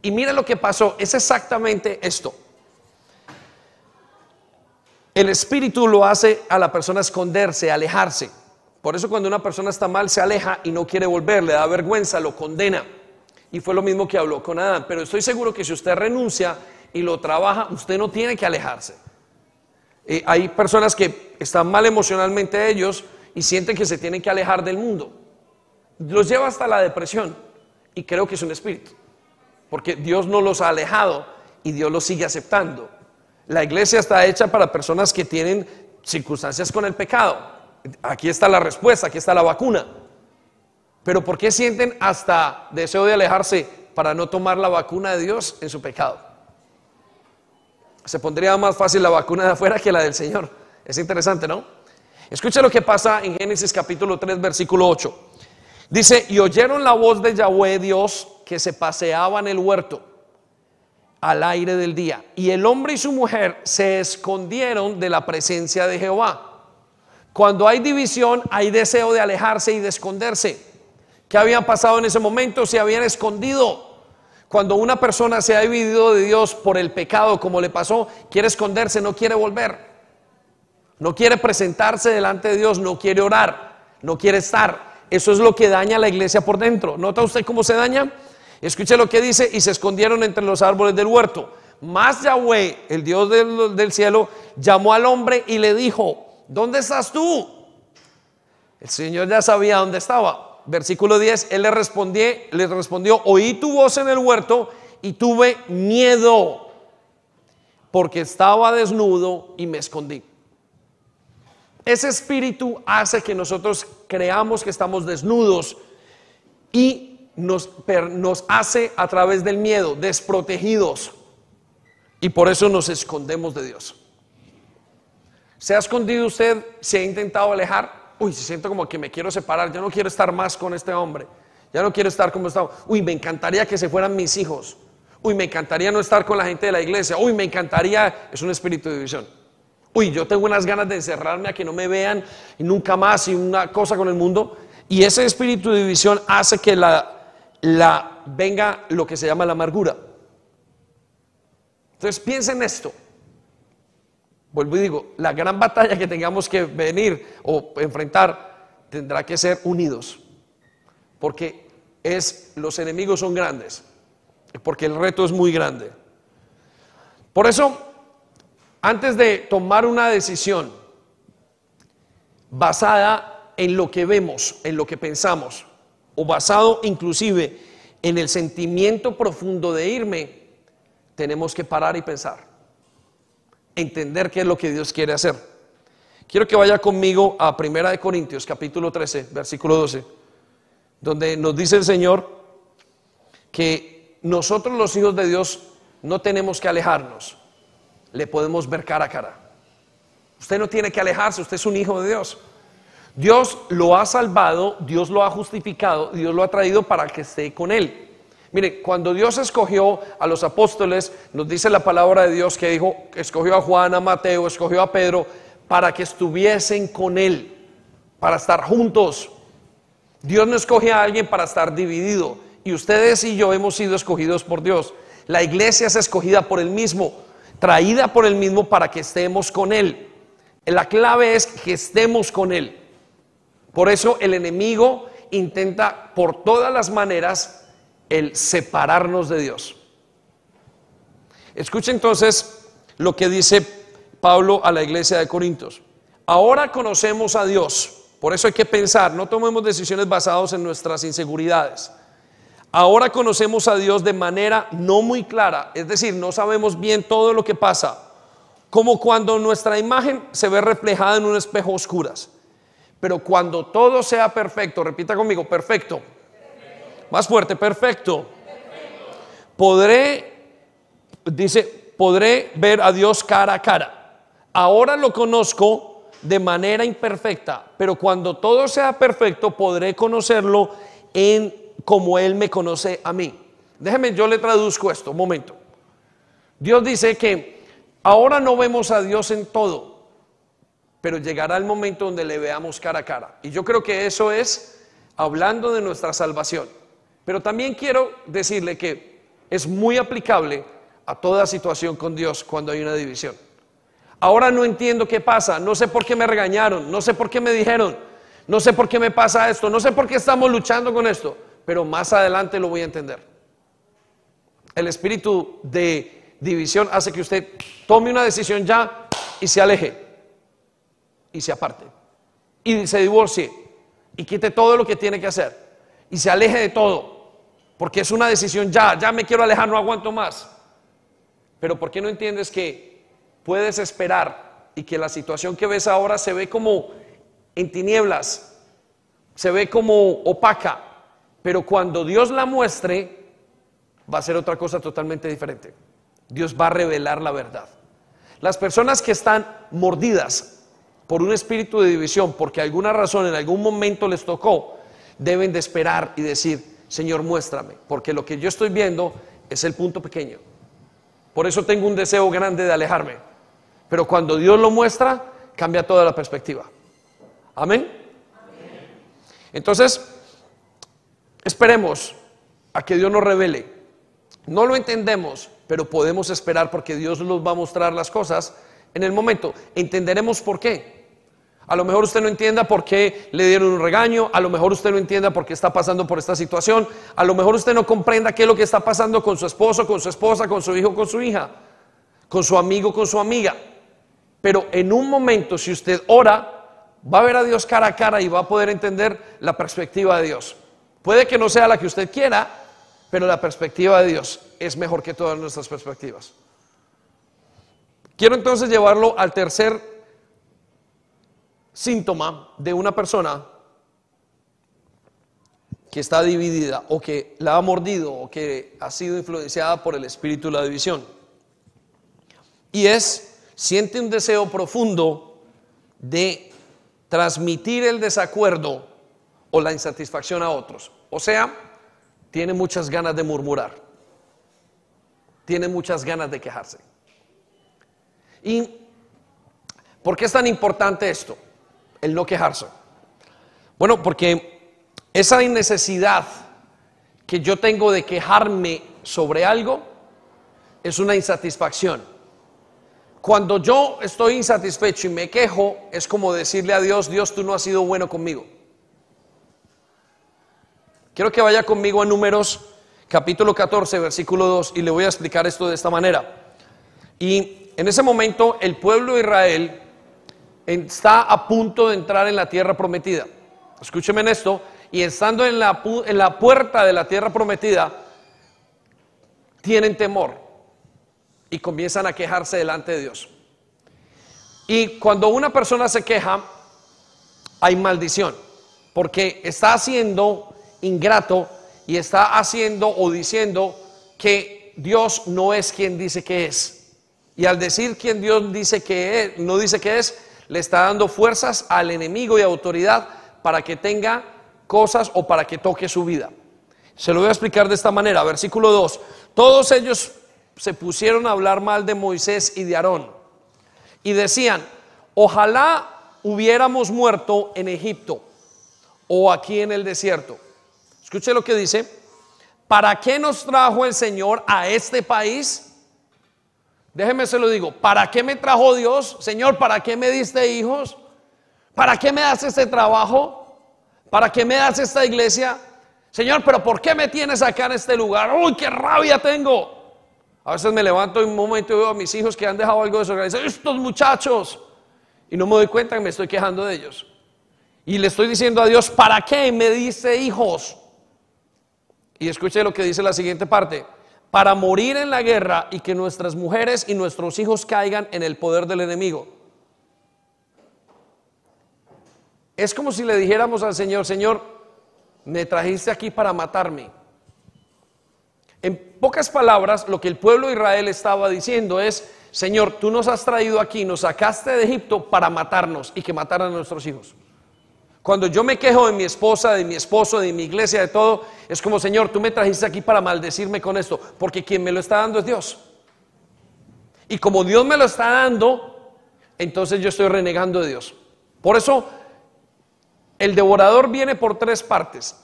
Y mire lo que pasó, es exactamente esto. El espíritu lo hace a la persona esconderse, alejarse. Por eso cuando una persona está mal se aleja y no quiere volver, le da vergüenza, lo condena. Y fue lo mismo que habló con Adán. Pero estoy seguro que si usted renuncia y lo trabaja, usted no tiene que alejarse. Eh, hay personas que están mal emocionalmente ellos y sienten que se tienen que alejar del mundo. los lleva hasta la depresión y creo que es un espíritu, porque Dios no los ha alejado y Dios los sigue aceptando. La iglesia está hecha para personas que tienen circunstancias con el pecado. Aquí está la respuesta, aquí está la vacuna. Pero ¿por qué sienten hasta deseo de alejarse para no tomar la vacuna de Dios en su pecado? Se pondría más fácil la vacuna de afuera que la del Señor. Es interesante, ¿no? Escucha lo que pasa en Génesis capítulo 3, versículo 8. Dice, y oyeron la voz de Yahweh Dios que se paseaba en el huerto al aire del día. Y el hombre y su mujer se escondieron de la presencia de Jehová. Cuando hay división, hay deseo de alejarse y de esconderse. ¿Qué habían pasado en ese momento? Se habían escondido. Cuando una persona se ha dividido de Dios por el pecado, como le pasó, quiere esconderse, no quiere volver. No quiere presentarse delante de Dios, no quiere orar, no quiere estar. Eso es lo que daña a la iglesia por dentro. ¿Nota usted cómo se daña? Escuche lo que dice, y se escondieron entre los árboles del huerto. Más Yahweh, el Dios del, del cielo, llamó al hombre y le dijo, ¿dónde estás tú? El Señor ya sabía dónde estaba versículo 10, él le respondió, le respondió, oí tu voz en el huerto y tuve miedo porque estaba desnudo y me escondí. Ese espíritu hace que nosotros creamos que estamos desnudos y nos, hace a través del miedo desprotegidos y por eso nos escondemos de Dios. ¿Se ha escondido usted? ¿Se ha intentado alejar? uy, se siento como que me quiero separar, yo no quiero estar más con este hombre, ya no quiero estar como estaba, uy, me encantaría que se fueran mis hijos, uy, me encantaría no estar con la gente de la iglesia, uy, me encantaría, es un espíritu de división. Uy, yo tengo unas ganas de encerrarme a que no me vean y nunca más y una cosa con el mundo. Y ese espíritu de división hace que la, la venga lo que se llama la amargura. Entonces piensen esto. Vuelvo y digo, la gran batalla que tengamos que venir o enfrentar tendrá que ser unidos, porque es los enemigos son grandes, porque el reto es muy grande. Por eso, antes de tomar una decisión basada en lo que vemos, en lo que pensamos, o basado inclusive en el sentimiento profundo de irme, tenemos que parar y pensar entender qué es lo que Dios quiere hacer. Quiero que vaya conmigo a Primera de Corintios, capítulo 13, versículo 12, donde nos dice el Señor que nosotros los hijos de Dios no tenemos que alejarnos, le podemos ver cara a cara. Usted no tiene que alejarse, usted es un hijo de Dios. Dios lo ha salvado, Dios lo ha justificado, Dios lo ha traído para que esté con él. Mire, cuando Dios escogió a los apóstoles, nos dice la palabra de Dios que dijo, escogió a Juan, a Mateo, escogió a Pedro, para que estuviesen con Él, para estar juntos. Dios no escoge a alguien para estar dividido. Y ustedes y yo hemos sido escogidos por Dios. La iglesia es escogida por Él mismo, traída por Él mismo para que estemos con Él. La clave es que estemos con Él. Por eso el enemigo intenta por todas las maneras el separarnos de Dios. Escucha entonces lo que dice Pablo a la iglesia de Corintios. Ahora conocemos a Dios, por eso hay que pensar, no tomemos decisiones basadas en nuestras inseguridades. Ahora conocemos a Dios de manera no muy clara, es decir, no sabemos bien todo lo que pasa, como cuando nuestra imagen se ve reflejada en un espejo oscuras. Pero cuando todo sea perfecto, repita conmigo, perfecto, más fuerte, perfecto. Podré, dice, podré ver a Dios cara a cara. Ahora lo conozco de manera imperfecta, pero cuando todo sea perfecto podré conocerlo en como Él me conoce a mí. Déjeme, yo le traduzco esto, un momento. Dios dice que ahora no vemos a Dios en todo, pero llegará el momento donde le veamos cara a cara. Y yo creo que eso es hablando de nuestra salvación. Pero también quiero decirle que es muy aplicable a toda situación con Dios cuando hay una división. Ahora no entiendo qué pasa, no sé por qué me regañaron, no sé por qué me dijeron, no sé por qué me pasa esto, no sé por qué estamos luchando con esto, pero más adelante lo voy a entender. El espíritu de división hace que usted tome una decisión ya y se aleje y se aparte y se divorcie y quite todo lo que tiene que hacer y se aleje de todo, porque es una decisión ya, ya me quiero alejar, no aguanto más. Pero ¿por qué no entiendes que puedes esperar y que la situación que ves ahora se ve como en tinieblas, se ve como opaca, pero cuando Dios la muestre, va a ser otra cosa totalmente diferente. Dios va a revelar la verdad. Las personas que están mordidas por un espíritu de división, porque alguna razón en algún momento les tocó, deben de esperar y decir, Señor, muéstrame, porque lo que yo estoy viendo es el punto pequeño. Por eso tengo un deseo grande de alejarme. Pero cuando Dios lo muestra, cambia toda la perspectiva. Amén. Entonces, esperemos a que Dios nos revele. No lo entendemos, pero podemos esperar porque Dios nos va a mostrar las cosas en el momento. Entenderemos por qué. A lo mejor usted no entienda por qué le dieron un regaño, a lo mejor usted no entienda por qué está pasando por esta situación, a lo mejor usted no comprenda qué es lo que está pasando con su esposo, con su esposa, con su hijo, con su hija, con su amigo, con su amiga. Pero en un momento, si usted ora, va a ver a Dios cara a cara y va a poder entender la perspectiva de Dios. Puede que no sea la que usted quiera, pero la perspectiva de Dios es mejor que todas nuestras perspectivas. Quiero entonces llevarlo al tercer síntoma de una persona que está dividida o que la ha mordido o que ha sido influenciada por el espíritu de la división. Y es, siente un deseo profundo de transmitir el desacuerdo o la insatisfacción a otros. O sea, tiene muchas ganas de murmurar, tiene muchas ganas de quejarse. ¿Y por qué es tan importante esto, el no quejarse? Bueno, porque esa necesidad que yo tengo de quejarme sobre algo es una insatisfacción. Cuando yo estoy insatisfecho y me quejo, es como decirle a Dios, Dios, tú no has sido bueno conmigo. Quiero que vaya conmigo a números capítulo 14, versículo 2, y le voy a explicar esto de esta manera. Y en ese momento el pueblo de Israel está a punto de entrar en la tierra prometida. Escúcheme en esto, y estando en la, en la puerta de la tierra prometida, tienen temor y comienzan a quejarse delante de Dios. Y cuando una persona se queja, hay maldición, porque está haciendo ingrato y está haciendo o diciendo que Dios no es quien dice que es. Y al decir quien Dios dice que es, no dice que es, le está dando fuerzas al enemigo y autoridad para que tenga cosas o para que toque su vida. Se lo voy a explicar de esta manera, versículo 2. Todos ellos se pusieron a hablar mal de Moisés y de Aarón. Y decían, ojalá hubiéramos muerto en Egipto o aquí en el desierto. Escuche lo que dice, ¿para qué nos trajo el Señor a este país? Déjeme se lo digo, ¿para qué me trajo Dios? Señor, ¿para qué me diste hijos? ¿Para qué me das este trabajo? ¿Para qué me das esta iglesia? Señor, pero ¿por qué me tienes acá en este lugar? ¡Uy, qué rabia tengo! A veces me levanto en un momento y veo a mis hijos que han dejado algo desorganizado. Estos muchachos. Y no me doy cuenta que me estoy quejando de ellos. Y le estoy diciendo a Dios, ¿para qué me dice hijos? Y escuche lo que dice la siguiente parte. Para morir en la guerra y que nuestras mujeres y nuestros hijos caigan en el poder del enemigo. Es como si le dijéramos al Señor, Señor, me trajiste aquí para matarme en pocas palabras, lo que el pueblo de Israel estaba diciendo es, Señor, tú nos has traído aquí, nos sacaste de Egipto para matarnos y que mataran a nuestros hijos. Cuando yo me quejo de mi esposa, de mi esposo, de mi iglesia, de todo, es como, Señor, tú me trajiste aquí para maldecirme con esto, porque quien me lo está dando es Dios. Y como Dios me lo está dando, entonces yo estoy renegando de Dios. Por eso, el devorador viene por tres partes,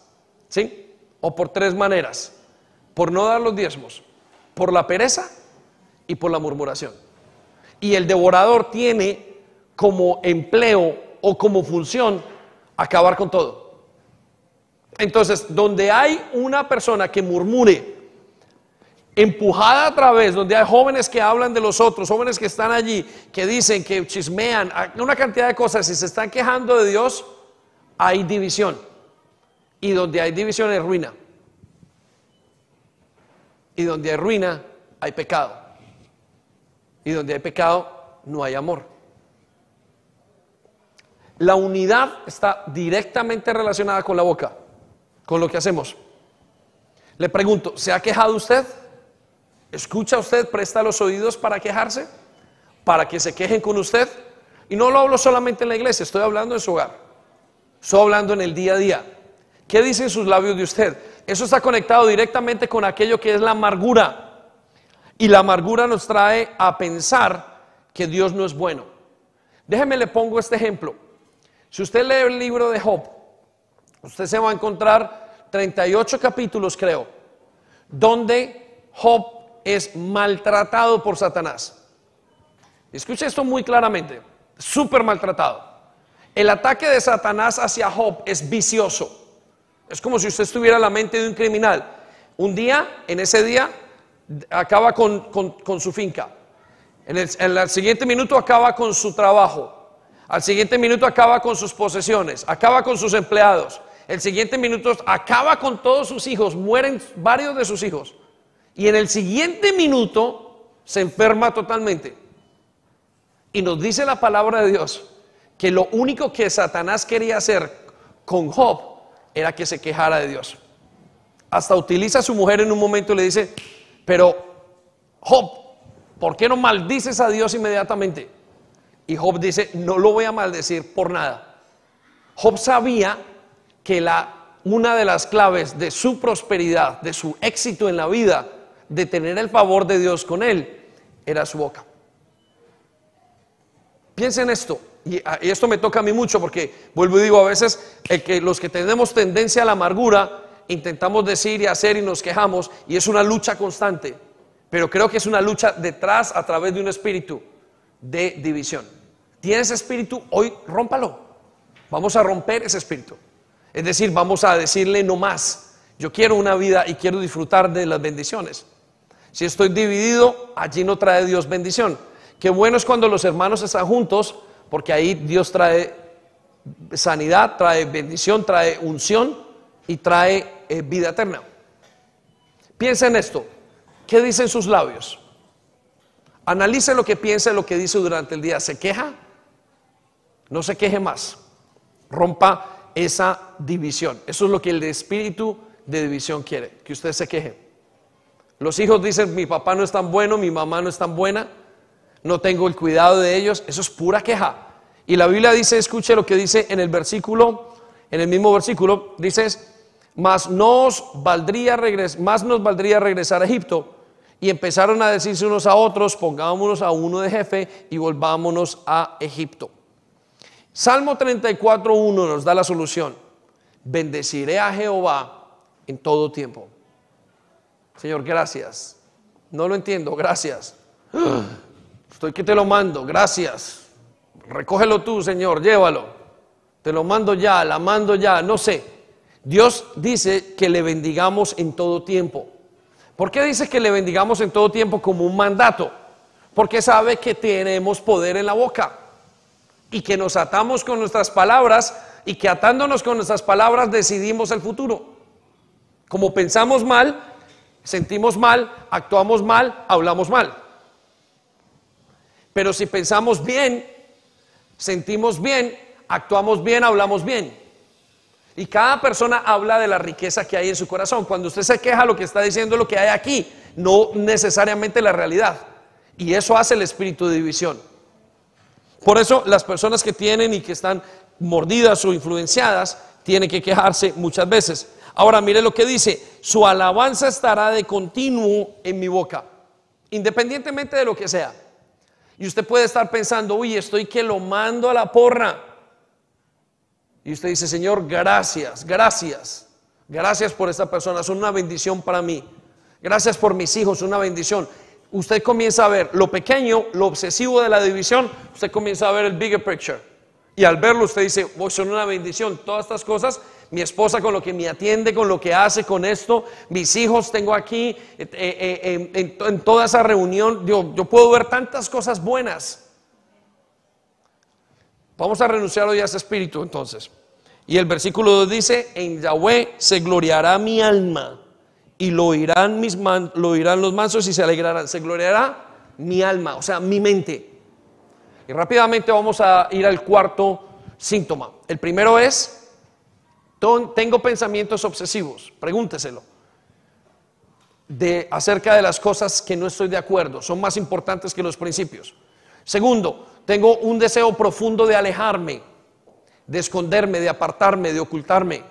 ¿sí? O por tres maneras por no dar los diezmos, por la pereza y por la murmuración. Y el devorador tiene como empleo o como función acabar con todo. Entonces, donde hay una persona que murmure, empujada a través, donde hay jóvenes que hablan de los otros, jóvenes que están allí, que dicen, que chismean, una cantidad de cosas, y se están quejando de Dios, hay división. Y donde hay división hay ruina. Y donde hay ruina hay pecado. Y donde hay pecado no hay amor. La unidad está directamente relacionada con la boca, con lo que hacemos. Le pregunto, ¿se ha quejado usted? ¿Escucha usted, presta los oídos para quejarse? ¿Para que se quejen con usted? Y no lo hablo solamente en la iglesia, estoy hablando en su hogar. Estoy hablando en el día a día. ¿Qué dicen sus labios de usted? Eso está conectado directamente con aquello que es la amargura. Y la amargura nos trae a pensar que Dios no es bueno. Déjeme le pongo este ejemplo. Si usted lee el libro de Job, usted se va a encontrar 38 capítulos, creo, donde Job es maltratado por Satanás. Escuche esto muy claramente, súper maltratado. El ataque de Satanás hacia Job es vicioso. Es como si usted estuviera en la mente de un criminal. Un día, en ese día, acaba con, su finca. En el, en el siguiente minuto acaba con su trabajo. Al siguiente minuto acaba con sus posesiones, acaba con sus empleados. El siguiente minuto acaba con todos sus hijos, mueren varios de sus hijos. Y en el siguiente minuto se enferma totalmente. Y nos dice la palabra de Dios que lo único que Satanás quería hacer con Job era que se quejara de Dios. Hasta utiliza a su mujer en un momento y le dice, pero Job, ¿por qué no maldices a Dios inmediatamente? Y Job dice, no lo voy a maldecir por nada. Job sabía que la, una de las claves de su prosperidad, de su éxito en la vida, de tener el favor de Dios con él, era su boca. Piensen esto, ah, y, esto me toca a mí mucho porque, vuelvo y digo, a veces que los que tenemos tendencia a la amargura, intentamos decir y hacer y nos quejamos, y es una lucha constante, pero creo que es una lucha detrás a través de un espíritu de división. ¿Tienes espíritu? Hoy rómpalo. Vamos a romper ese espíritu. Es decir, vamos a decirle no más. Yo quiero una vida y quiero disfrutar de las bendiciones. Si estoy dividido, allí no trae Dios bendición. Qué bueno es cuando los hermanos están juntos, porque ahí Dios trae sanidad, trae bendición, trae unción y trae eh, vida eterna. Piensa en esto. ¿Qué dicen sus labios? Analice lo que piensa y lo que dice durante el día. ¿Se queja? No se queje más. Rompa esa división. Eso es lo que el espíritu de división quiere, que usted se queje. Los hijos dicen, mi papá no es tan bueno, mi mamá no es tan buena, no tengo el cuidado de ellos. Eso es pura queja. Y la Biblia dice, escuche lo que dice en el versículo, en el mismo versículo, dice, más nos valdría más nos valdría regresar a Egipto. Y empezaron a decirse unos a otros, pongámonos a uno de jefe y volvámonos a Egipto. Salmo 34.1 nos da la solución. Bendeciré a Jehová en todo tiempo. Señor, gracias. No lo entiendo, gracias. (gasps) Estoy que te lo mando, gracias. Recógelo tú, Señor, llévalo. Te lo mando ya, la mando ya, no sé. Dios dice que le bendigamos en todo tiempo. ¿Por qué dice que le bendigamos en todo tiempo como un mandato? Porque sabe que tenemos poder en la boca y que nos atamos con nuestras palabras y que atándonos con nuestras palabras decidimos el futuro. Como pensamos mal, sentimos mal, actuamos mal, hablamos mal. Pero si pensamos bien, sentimos bien, actuamos bien, hablamos bien. Y cada persona habla de la riqueza que hay en su corazón. Cuando usted se queja, lo que está diciendo es lo que hay aquí, no necesariamente la realidad. Y eso hace el espíritu de división. Por eso las personas que tienen y que están mordidas o influenciadas tienen que quejarse muchas veces. Ahora mire lo que dice, su alabanza estará de continuo en mi boca, independientemente de lo que sea. Y usted puede estar pensando, uy, estoy que lo mando a la porra. Y usted dice, Señor, gracias, gracias, gracias por esta persona, son una bendición para mí. Gracias por mis hijos, una bendición usted comienza a ver lo pequeño, lo obsesivo de la división, usted comienza a ver el bigger picture. Y al verlo usted dice, son una bendición, todas estas cosas, mi esposa con lo que me atiende, con lo que hace, con esto, mis hijos tengo aquí, eh, eh, en, toda esa reunión, yo puedo ver tantas cosas buenas. Vamos a renunciar hoy a ese espíritu entonces. Y el versículo 2 dice, en Yahweh se gloriará mi alma y lo oirán, mis lo oirán los mansos y se alegrarán. Se gloriará mi alma, o sea, mi mente. Y rápidamente vamos a ir al cuarto síntoma. El primero es, tengo pensamientos obsesivos. Pregúnteselo. De, acerca de las cosas que no estoy de acuerdo. Son más importantes que los principios. Segundo, tengo un deseo profundo de alejarme, de esconderme, de apartarme, de ocultarme.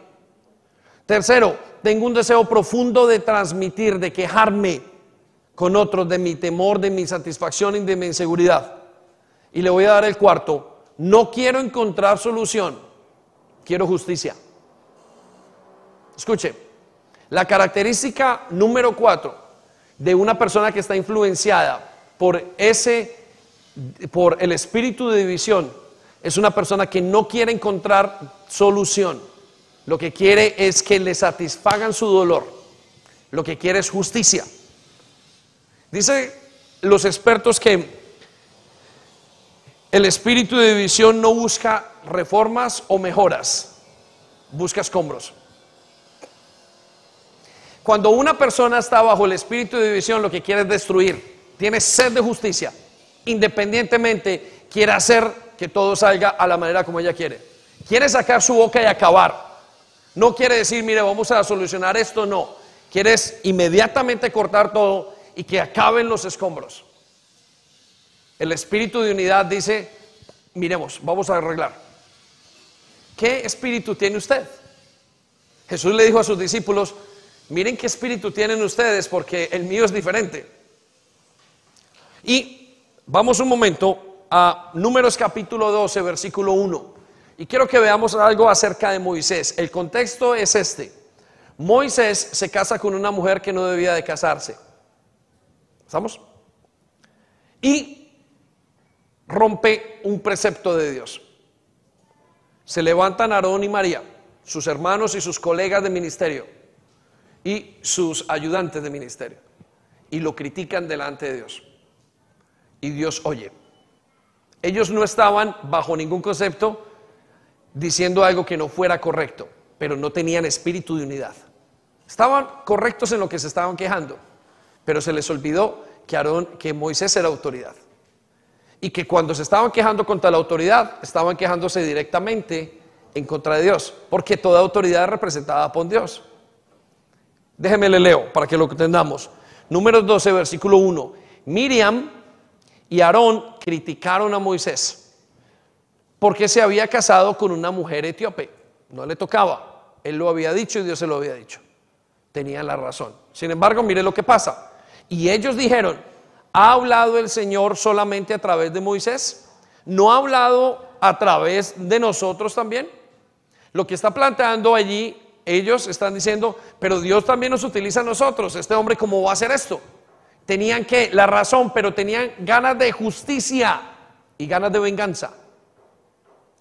Tercero, tengo un deseo profundo de transmitir, de quejarme con otros de mi temor, de mi satisfacción y de mi inseguridad. Y le voy a dar el cuarto, no quiero encontrar solución, quiero justicia. Escuche, la característica número cuatro de una persona que está influenciada por ese, por el espíritu de división, es una persona que no quiere encontrar solución. Lo que quiere es que le satisfagan su dolor. Lo que quiere es justicia. Dice los expertos que el espíritu de división no busca reformas o mejoras, busca escombros. Cuando una persona está bajo el espíritu de división, lo que quiere es destruir, tiene sed de justicia, independientemente quiere hacer que todo salga a la manera como ella quiere. Quiere sacar su boca y acabar. No quiere decir, mire, vamos a solucionar esto, no. Quieres inmediatamente cortar todo y que acaben los escombros. El espíritu de unidad dice, miremos, vamos a arreglar. ¿Qué espíritu tiene usted? Jesús le dijo a sus discípulos, miren qué espíritu tienen ustedes porque el mío es diferente. Y vamos un momento a Números capítulo 12, versículo 1. Y quiero que veamos algo acerca de Moisés. El contexto es este. Moisés se casa con una mujer que no debía de casarse. ¿Estamos? Y rompe un precepto de Dios. Se levantan Aarón y María, sus hermanos y sus colegas de ministerio y sus ayudantes de ministerio y lo critican delante de Dios. Y Dios oye. Ellos no estaban bajo ningún concepto diciendo algo que no fuera correcto, pero no tenían espíritu de unidad. Estaban correctos en lo que se estaban quejando, pero se les olvidó que, que Moisés era autoridad. Y que cuando se estaban quejando contra la autoridad, estaban quejándose directamente en contra de Dios, porque toda autoridad es representada por Dios. Déjeme le leo para que lo entendamos. Números 12, versículo 1. Miriam y Aarón criticaron a Moisés porque se había casado con una mujer etíope. No le tocaba. Él lo había dicho y Dios se lo había dicho. Tenían la razón. Sin embargo, mire lo que pasa. Y ellos dijeron, ¿ha hablado el Señor solamente a través de Moisés? ¿No ha hablado a través de nosotros también? Lo que está planteando allí, ellos están diciendo, pero Dios también nos utiliza a nosotros. Este hombre, ¿cómo va a hacer esto? Tenían que, la razón, pero tenían ganas de justicia y ganas de venganza.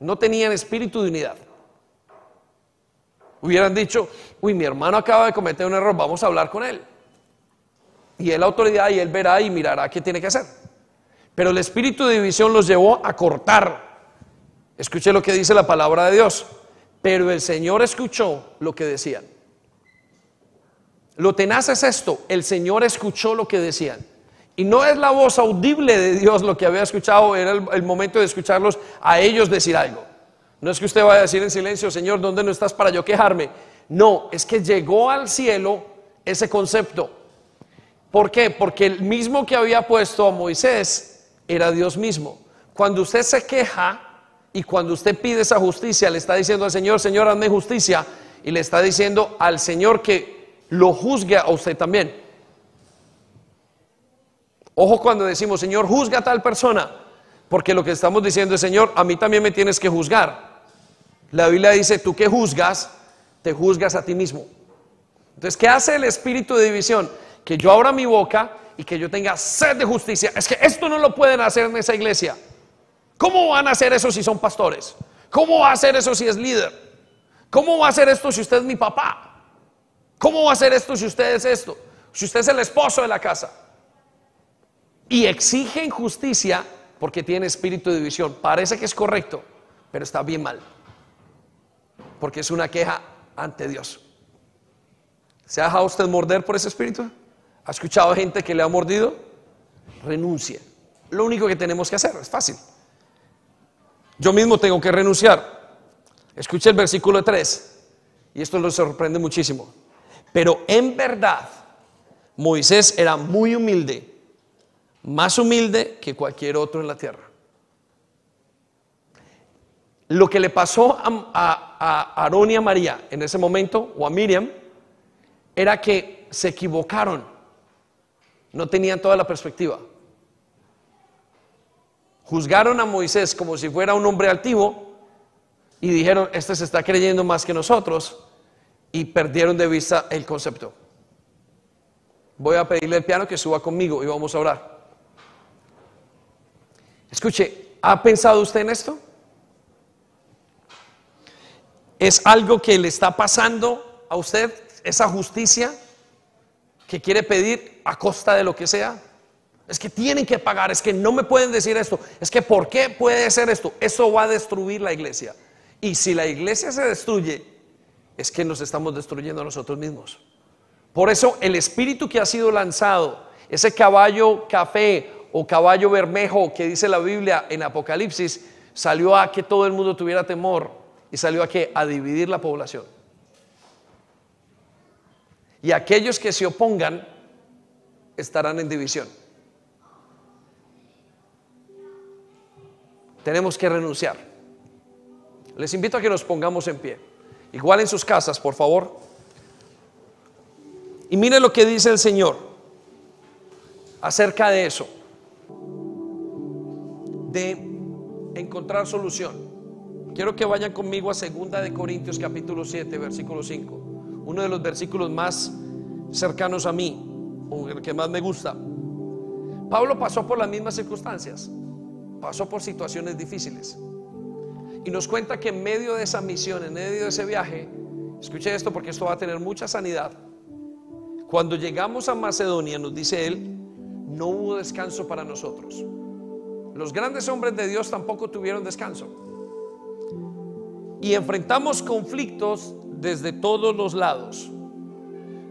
No tenían espíritu de unidad. Hubieran dicho, uy, mi hermano acaba de cometer un error, vamos a hablar con él. Y él autoridad y él verá y mirará qué tiene que hacer. Pero el espíritu de división los llevó a cortar. Escuche lo que dice la palabra de Dios. Pero el Señor escuchó lo que decían. Lo tenaz es esto, el Señor escuchó lo que decían. Y no es la voz audible de Dios lo que había escuchado, era el, momento de escucharlos a ellos decir algo. No es que usted vaya a decir en silencio, Señor, ¿dónde no estás para yo quejarme? No, es que llegó al cielo ese concepto. ¿Por qué? Porque el mismo que había puesto a Moisés era Dios mismo. Cuando usted se queja y cuando usted pide esa justicia, le está diciendo al Señor, Señor, hazme justicia, y le está diciendo al Señor que lo juzgue a usted también. Ojo cuando decimos, Señor, juzga a tal persona, porque lo que estamos diciendo es, Señor, a mí también me tienes que juzgar. La Biblia dice, tú que juzgas, te juzgas a ti mismo. Entonces, ¿qué hace el espíritu de división? Que yo abra mi boca y que yo tenga sed de justicia. Es que esto no lo pueden hacer en esa iglesia. ¿Cómo van a hacer eso si son pastores? ¿Cómo va a hacer eso si es líder? ¿Cómo va a hacer esto si usted es mi papá? ¿Cómo va a hacer esto si usted es esto? Si usted es el esposo de la casa y exigen justicia porque tiene espíritu de división. Parece que es correcto, pero está bien mal. porque es una queja ante Dios. ¿Se ha dejado usted morder por ese espíritu? ¿Ha escuchado gente que le ha mordido? Renuncie. Lo único que tenemos que hacer es fácil. Yo mismo tengo que renunciar. Escuche el versículo 3 y esto lo sorprende muchísimo. Pero en verdad, Moisés era muy humilde, más humilde que cualquier otro en la tierra. Lo que le pasó a, Aarón y a María en ese momento, o a Miriam, era que se equivocaron, no tenían toda la perspectiva. Juzgaron a Moisés como si fuera un hombre altivo y dijeron, este se está creyendo más que nosotros y perdieron de vista el concepto. Voy a pedirle al piano que suba conmigo y vamos a orar. Escuche, ¿ha pensado usted en esto? ¿Es algo que le está pasando a usted, esa justicia que quiere pedir a costa de lo que sea? Es que tienen que pagar, es que no me pueden decir esto, es que ¿por qué puede ser esto? Eso va a destruir la iglesia. Y si la iglesia se destruye, es que nos estamos destruyendo a nosotros mismos. Por eso el espíritu que ha sido lanzado, ese caballo café o caballo bermejo que dice la Biblia en Apocalipsis, salió a que todo el mundo tuviera temor y salió a que a dividir la población. Y aquellos que se opongan estarán en división. Tenemos que renunciar. Les invito a que nos pongamos en pie. Igual en sus casas, por favor. Y mire lo que dice el Señor acerca de eso. De encontrar solución. Quiero que vayan conmigo a segunda de Corintios capítulo 7, versículo 5. Uno de los versículos más cercanos a mí, o el que más me gusta. Pablo pasó por las mismas circunstancias. Pasó por situaciones difíciles. Y nos cuenta que en medio de esa misión, en medio de ese viaje, escuche esto porque esto va a tener mucha sanidad. Cuando llegamos a Macedonia, nos dice él, no hubo descanso para nosotros. Los grandes hombres de Dios tampoco tuvieron descanso. Y enfrentamos conflictos desde todos los lados,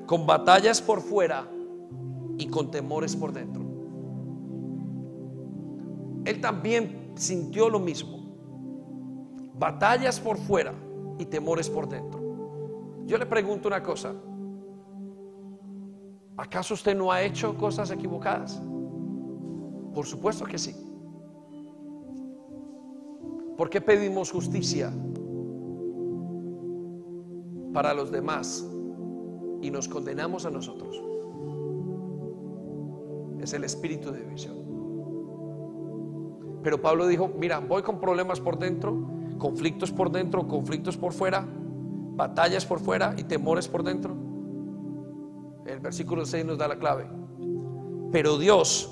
con batallas por fuera y con temores por dentro. Él también sintió lo mismo. Batallas por fuera y temores por dentro. Yo le pregunto una cosa. ¿Acaso usted no ha hecho cosas equivocadas? Por supuesto que sí. ¿Por qué pedimos justicia para los demás y nos condenamos a nosotros? Es el espíritu de división. Pero Pablo dijo, mira, voy con problemas por dentro, conflictos por dentro, conflictos por fuera, batallas por fuera y temores por dentro. El versículo 6 nos da la clave. Pero Dios,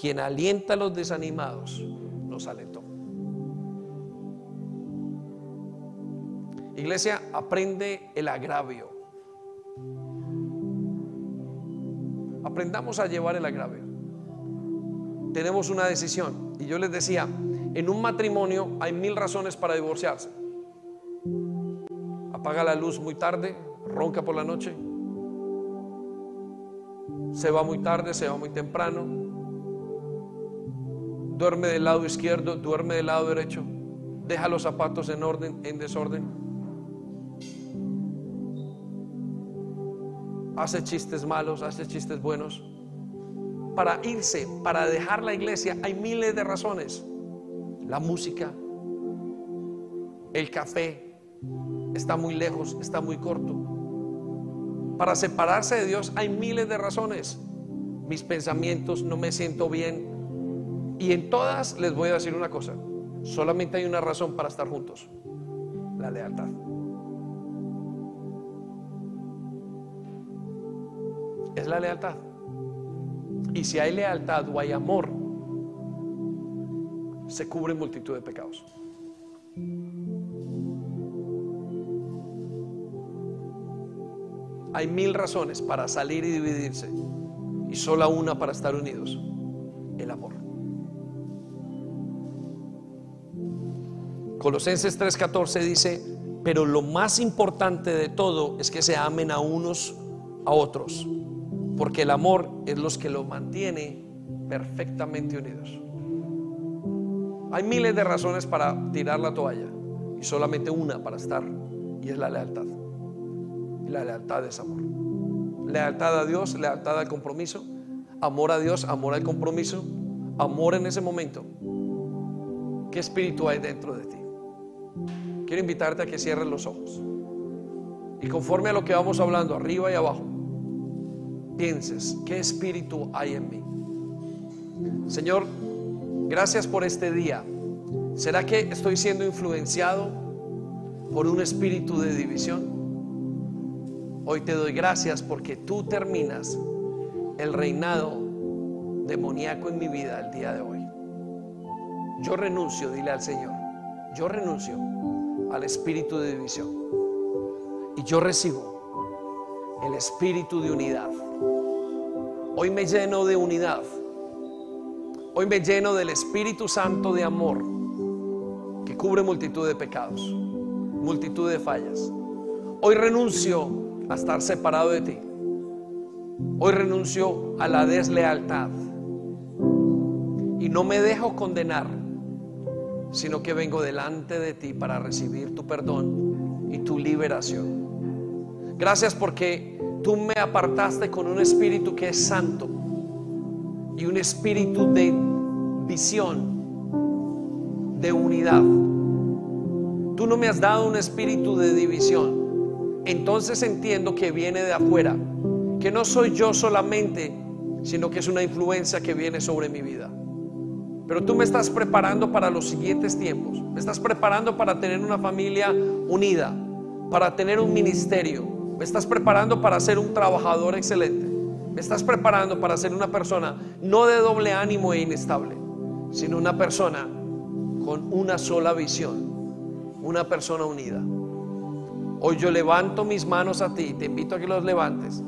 quien alienta a los desanimados, nos alentó. Iglesia, aprende el agravio. Aprendamos a llevar el agravio. Tenemos una decisión. Y yo les decía, en un matrimonio hay mil razones para divorciarse. Apaga la luz muy tarde, ronca por la noche, se va muy tarde, se va muy temprano, duerme del lado izquierdo, duerme del lado derecho, deja los zapatos en orden, en desorden, hace chistes malos, hace chistes buenos. Para irse, para dejar la iglesia, hay miles de razones. La música, el café, está muy lejos, está muy corto para separarse de Dios hay miles de razones. Mis pensamientos, no me siento bien. Y en todas les voy a decir una cosa. Solamente hay una razón para estar juntos. La lealtad. Es la lealtad. Y si hay lealtad o hay amor, se cubre multitud de pecados. Hay mil razones para salir y dividirse y solo una para estar unidos, el amor. Colosenses 3:14 dice, Pero lo más importante de todo es que se amen a unos a otros, porque el amor es los que los mantiene perfectamente unidos. Hay miles de razones para tirar la toalla y solamente una para estar y es la lealtad. Y la lealtad es amor. Lealtad a Dios, lealtad al compromiso, amor a Dios, amor al compromiso, amor en ese momento. ¿Qué espíritu hay dentro de ti? Quiero invitarte a que cierres los ojos. Y conforme a lo que vamos hablando, arriba y abajo, pienses, ¿qué espíritu hay en mí? Señor, gracias por este día. ¿Será que estoy siendo influenciado por un espíritu de división? Hoy te doy gracias porque tú terminas el reinado demoníaco en mi vida el día de hoy. Yo renuncio, dile al Señor, yo renuncio al espíritu de división y yo recibo el espíritu de unidad. Hoy me lleno de unidad. Hoy me lleno del Espíritu Santo de amor que cubre multitud de pecados, multitud de fallas. Hoy renuncio a estar separado de ti. Hoy renuncio a la deslealtad y no me dejo condenar, sino que vengo delante de ti para recibir tu perdón y tu liberación. Gracias porque tú me apartaste con un espíritu que es santo y un espíritu de visión, de unidad. Tú no me has dado un espíritu de división. Entonces entiendo que viene de afuera, que no soy yo solamente, sino que es una influencia que viene sobre mi vida. Pero tú me estás preparando para los siguientes tiempos. Me estás preparando para tener una familia unida, para tener un ministerio. Me estás preparando para ser un trabajador excelente. Me estás preparando para ser una persona no de doble ánimo e inestable, sino una persona con una sola visión, una persona unida. Hoy yo levanto mis manos a ti, te invito a que los levantes.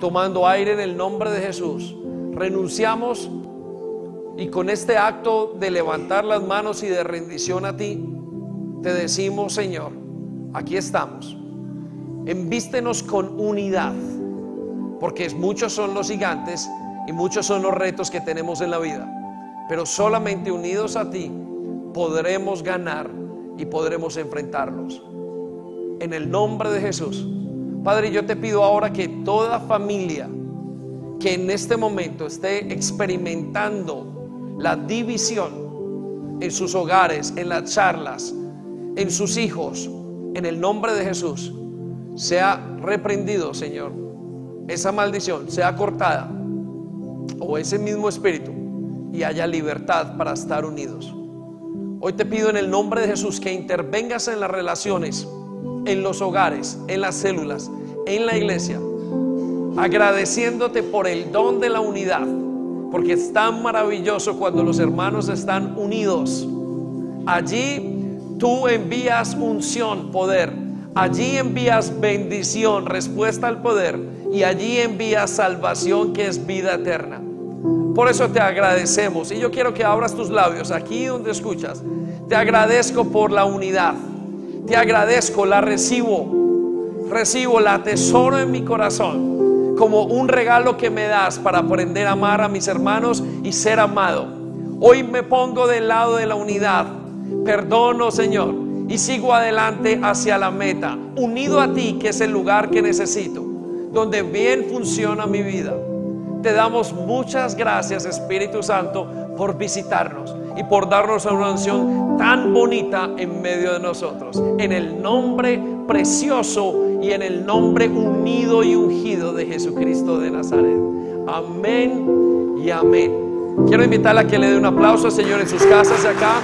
Tomando aire en el nombre de Jesús, renunciamos y con este acto de levantar las manos y de rendición a ti, te decimos, Señor, aquí estamos. Envístenos con unidad, porque muchos son los gigantes y muchos son los retos que tenemos en la vida. Pero solamente unidos a ti podremos ganar y podremos enfrentarlos. En el nombre de Jesús. Padre, yo te pido ahora que toda familia que en este momento esté experimentando la división en sus hogares, en las charlas, en sus hijos, en el nombre de Jesús, sea reprendido, Señor. Esa maldición sea cortada o ese mismo espíritu y haya libertad para estar unidos. Hoy te pido en el nombre de Jesús que intervengas en las relaciones, en los hogares, en las células, en la iglesia, agradeciéndote por el don de la unidad porque es tan maravilloso cuando los hermanos están unidos. Allí tú envías unción, poder. Allí envías bendición, respuesta al poder. Y allí envías salvación que es vida eterna. Por eso te agradecemos. Y yo quiero que abras tus labios aquí donde escuchas. Te agradezco por la unidad. Te agradezco, la recibo. Recibo, la tesoro en mi corazón como un regalo que me das para aprender a amar a mis hermanos y ser amado. Hoy me pongo del lado de la unidad. Perdono, Señor, y sigo adelante hacia la meta, unido a ti, que es el lugar que necesito, donde bien funciona mi vida. Te damos muchas gracias, Espíritu Santo, por visitarnos y por darnos una unción tan bonita en medio de nosotros. En el nombre precioso y en el nombre unido y ungido de Jesucristo de Nazaret. Amén y amén. Quiero invitarla a que le dé un aplauso, Señor, en sus casas de acá.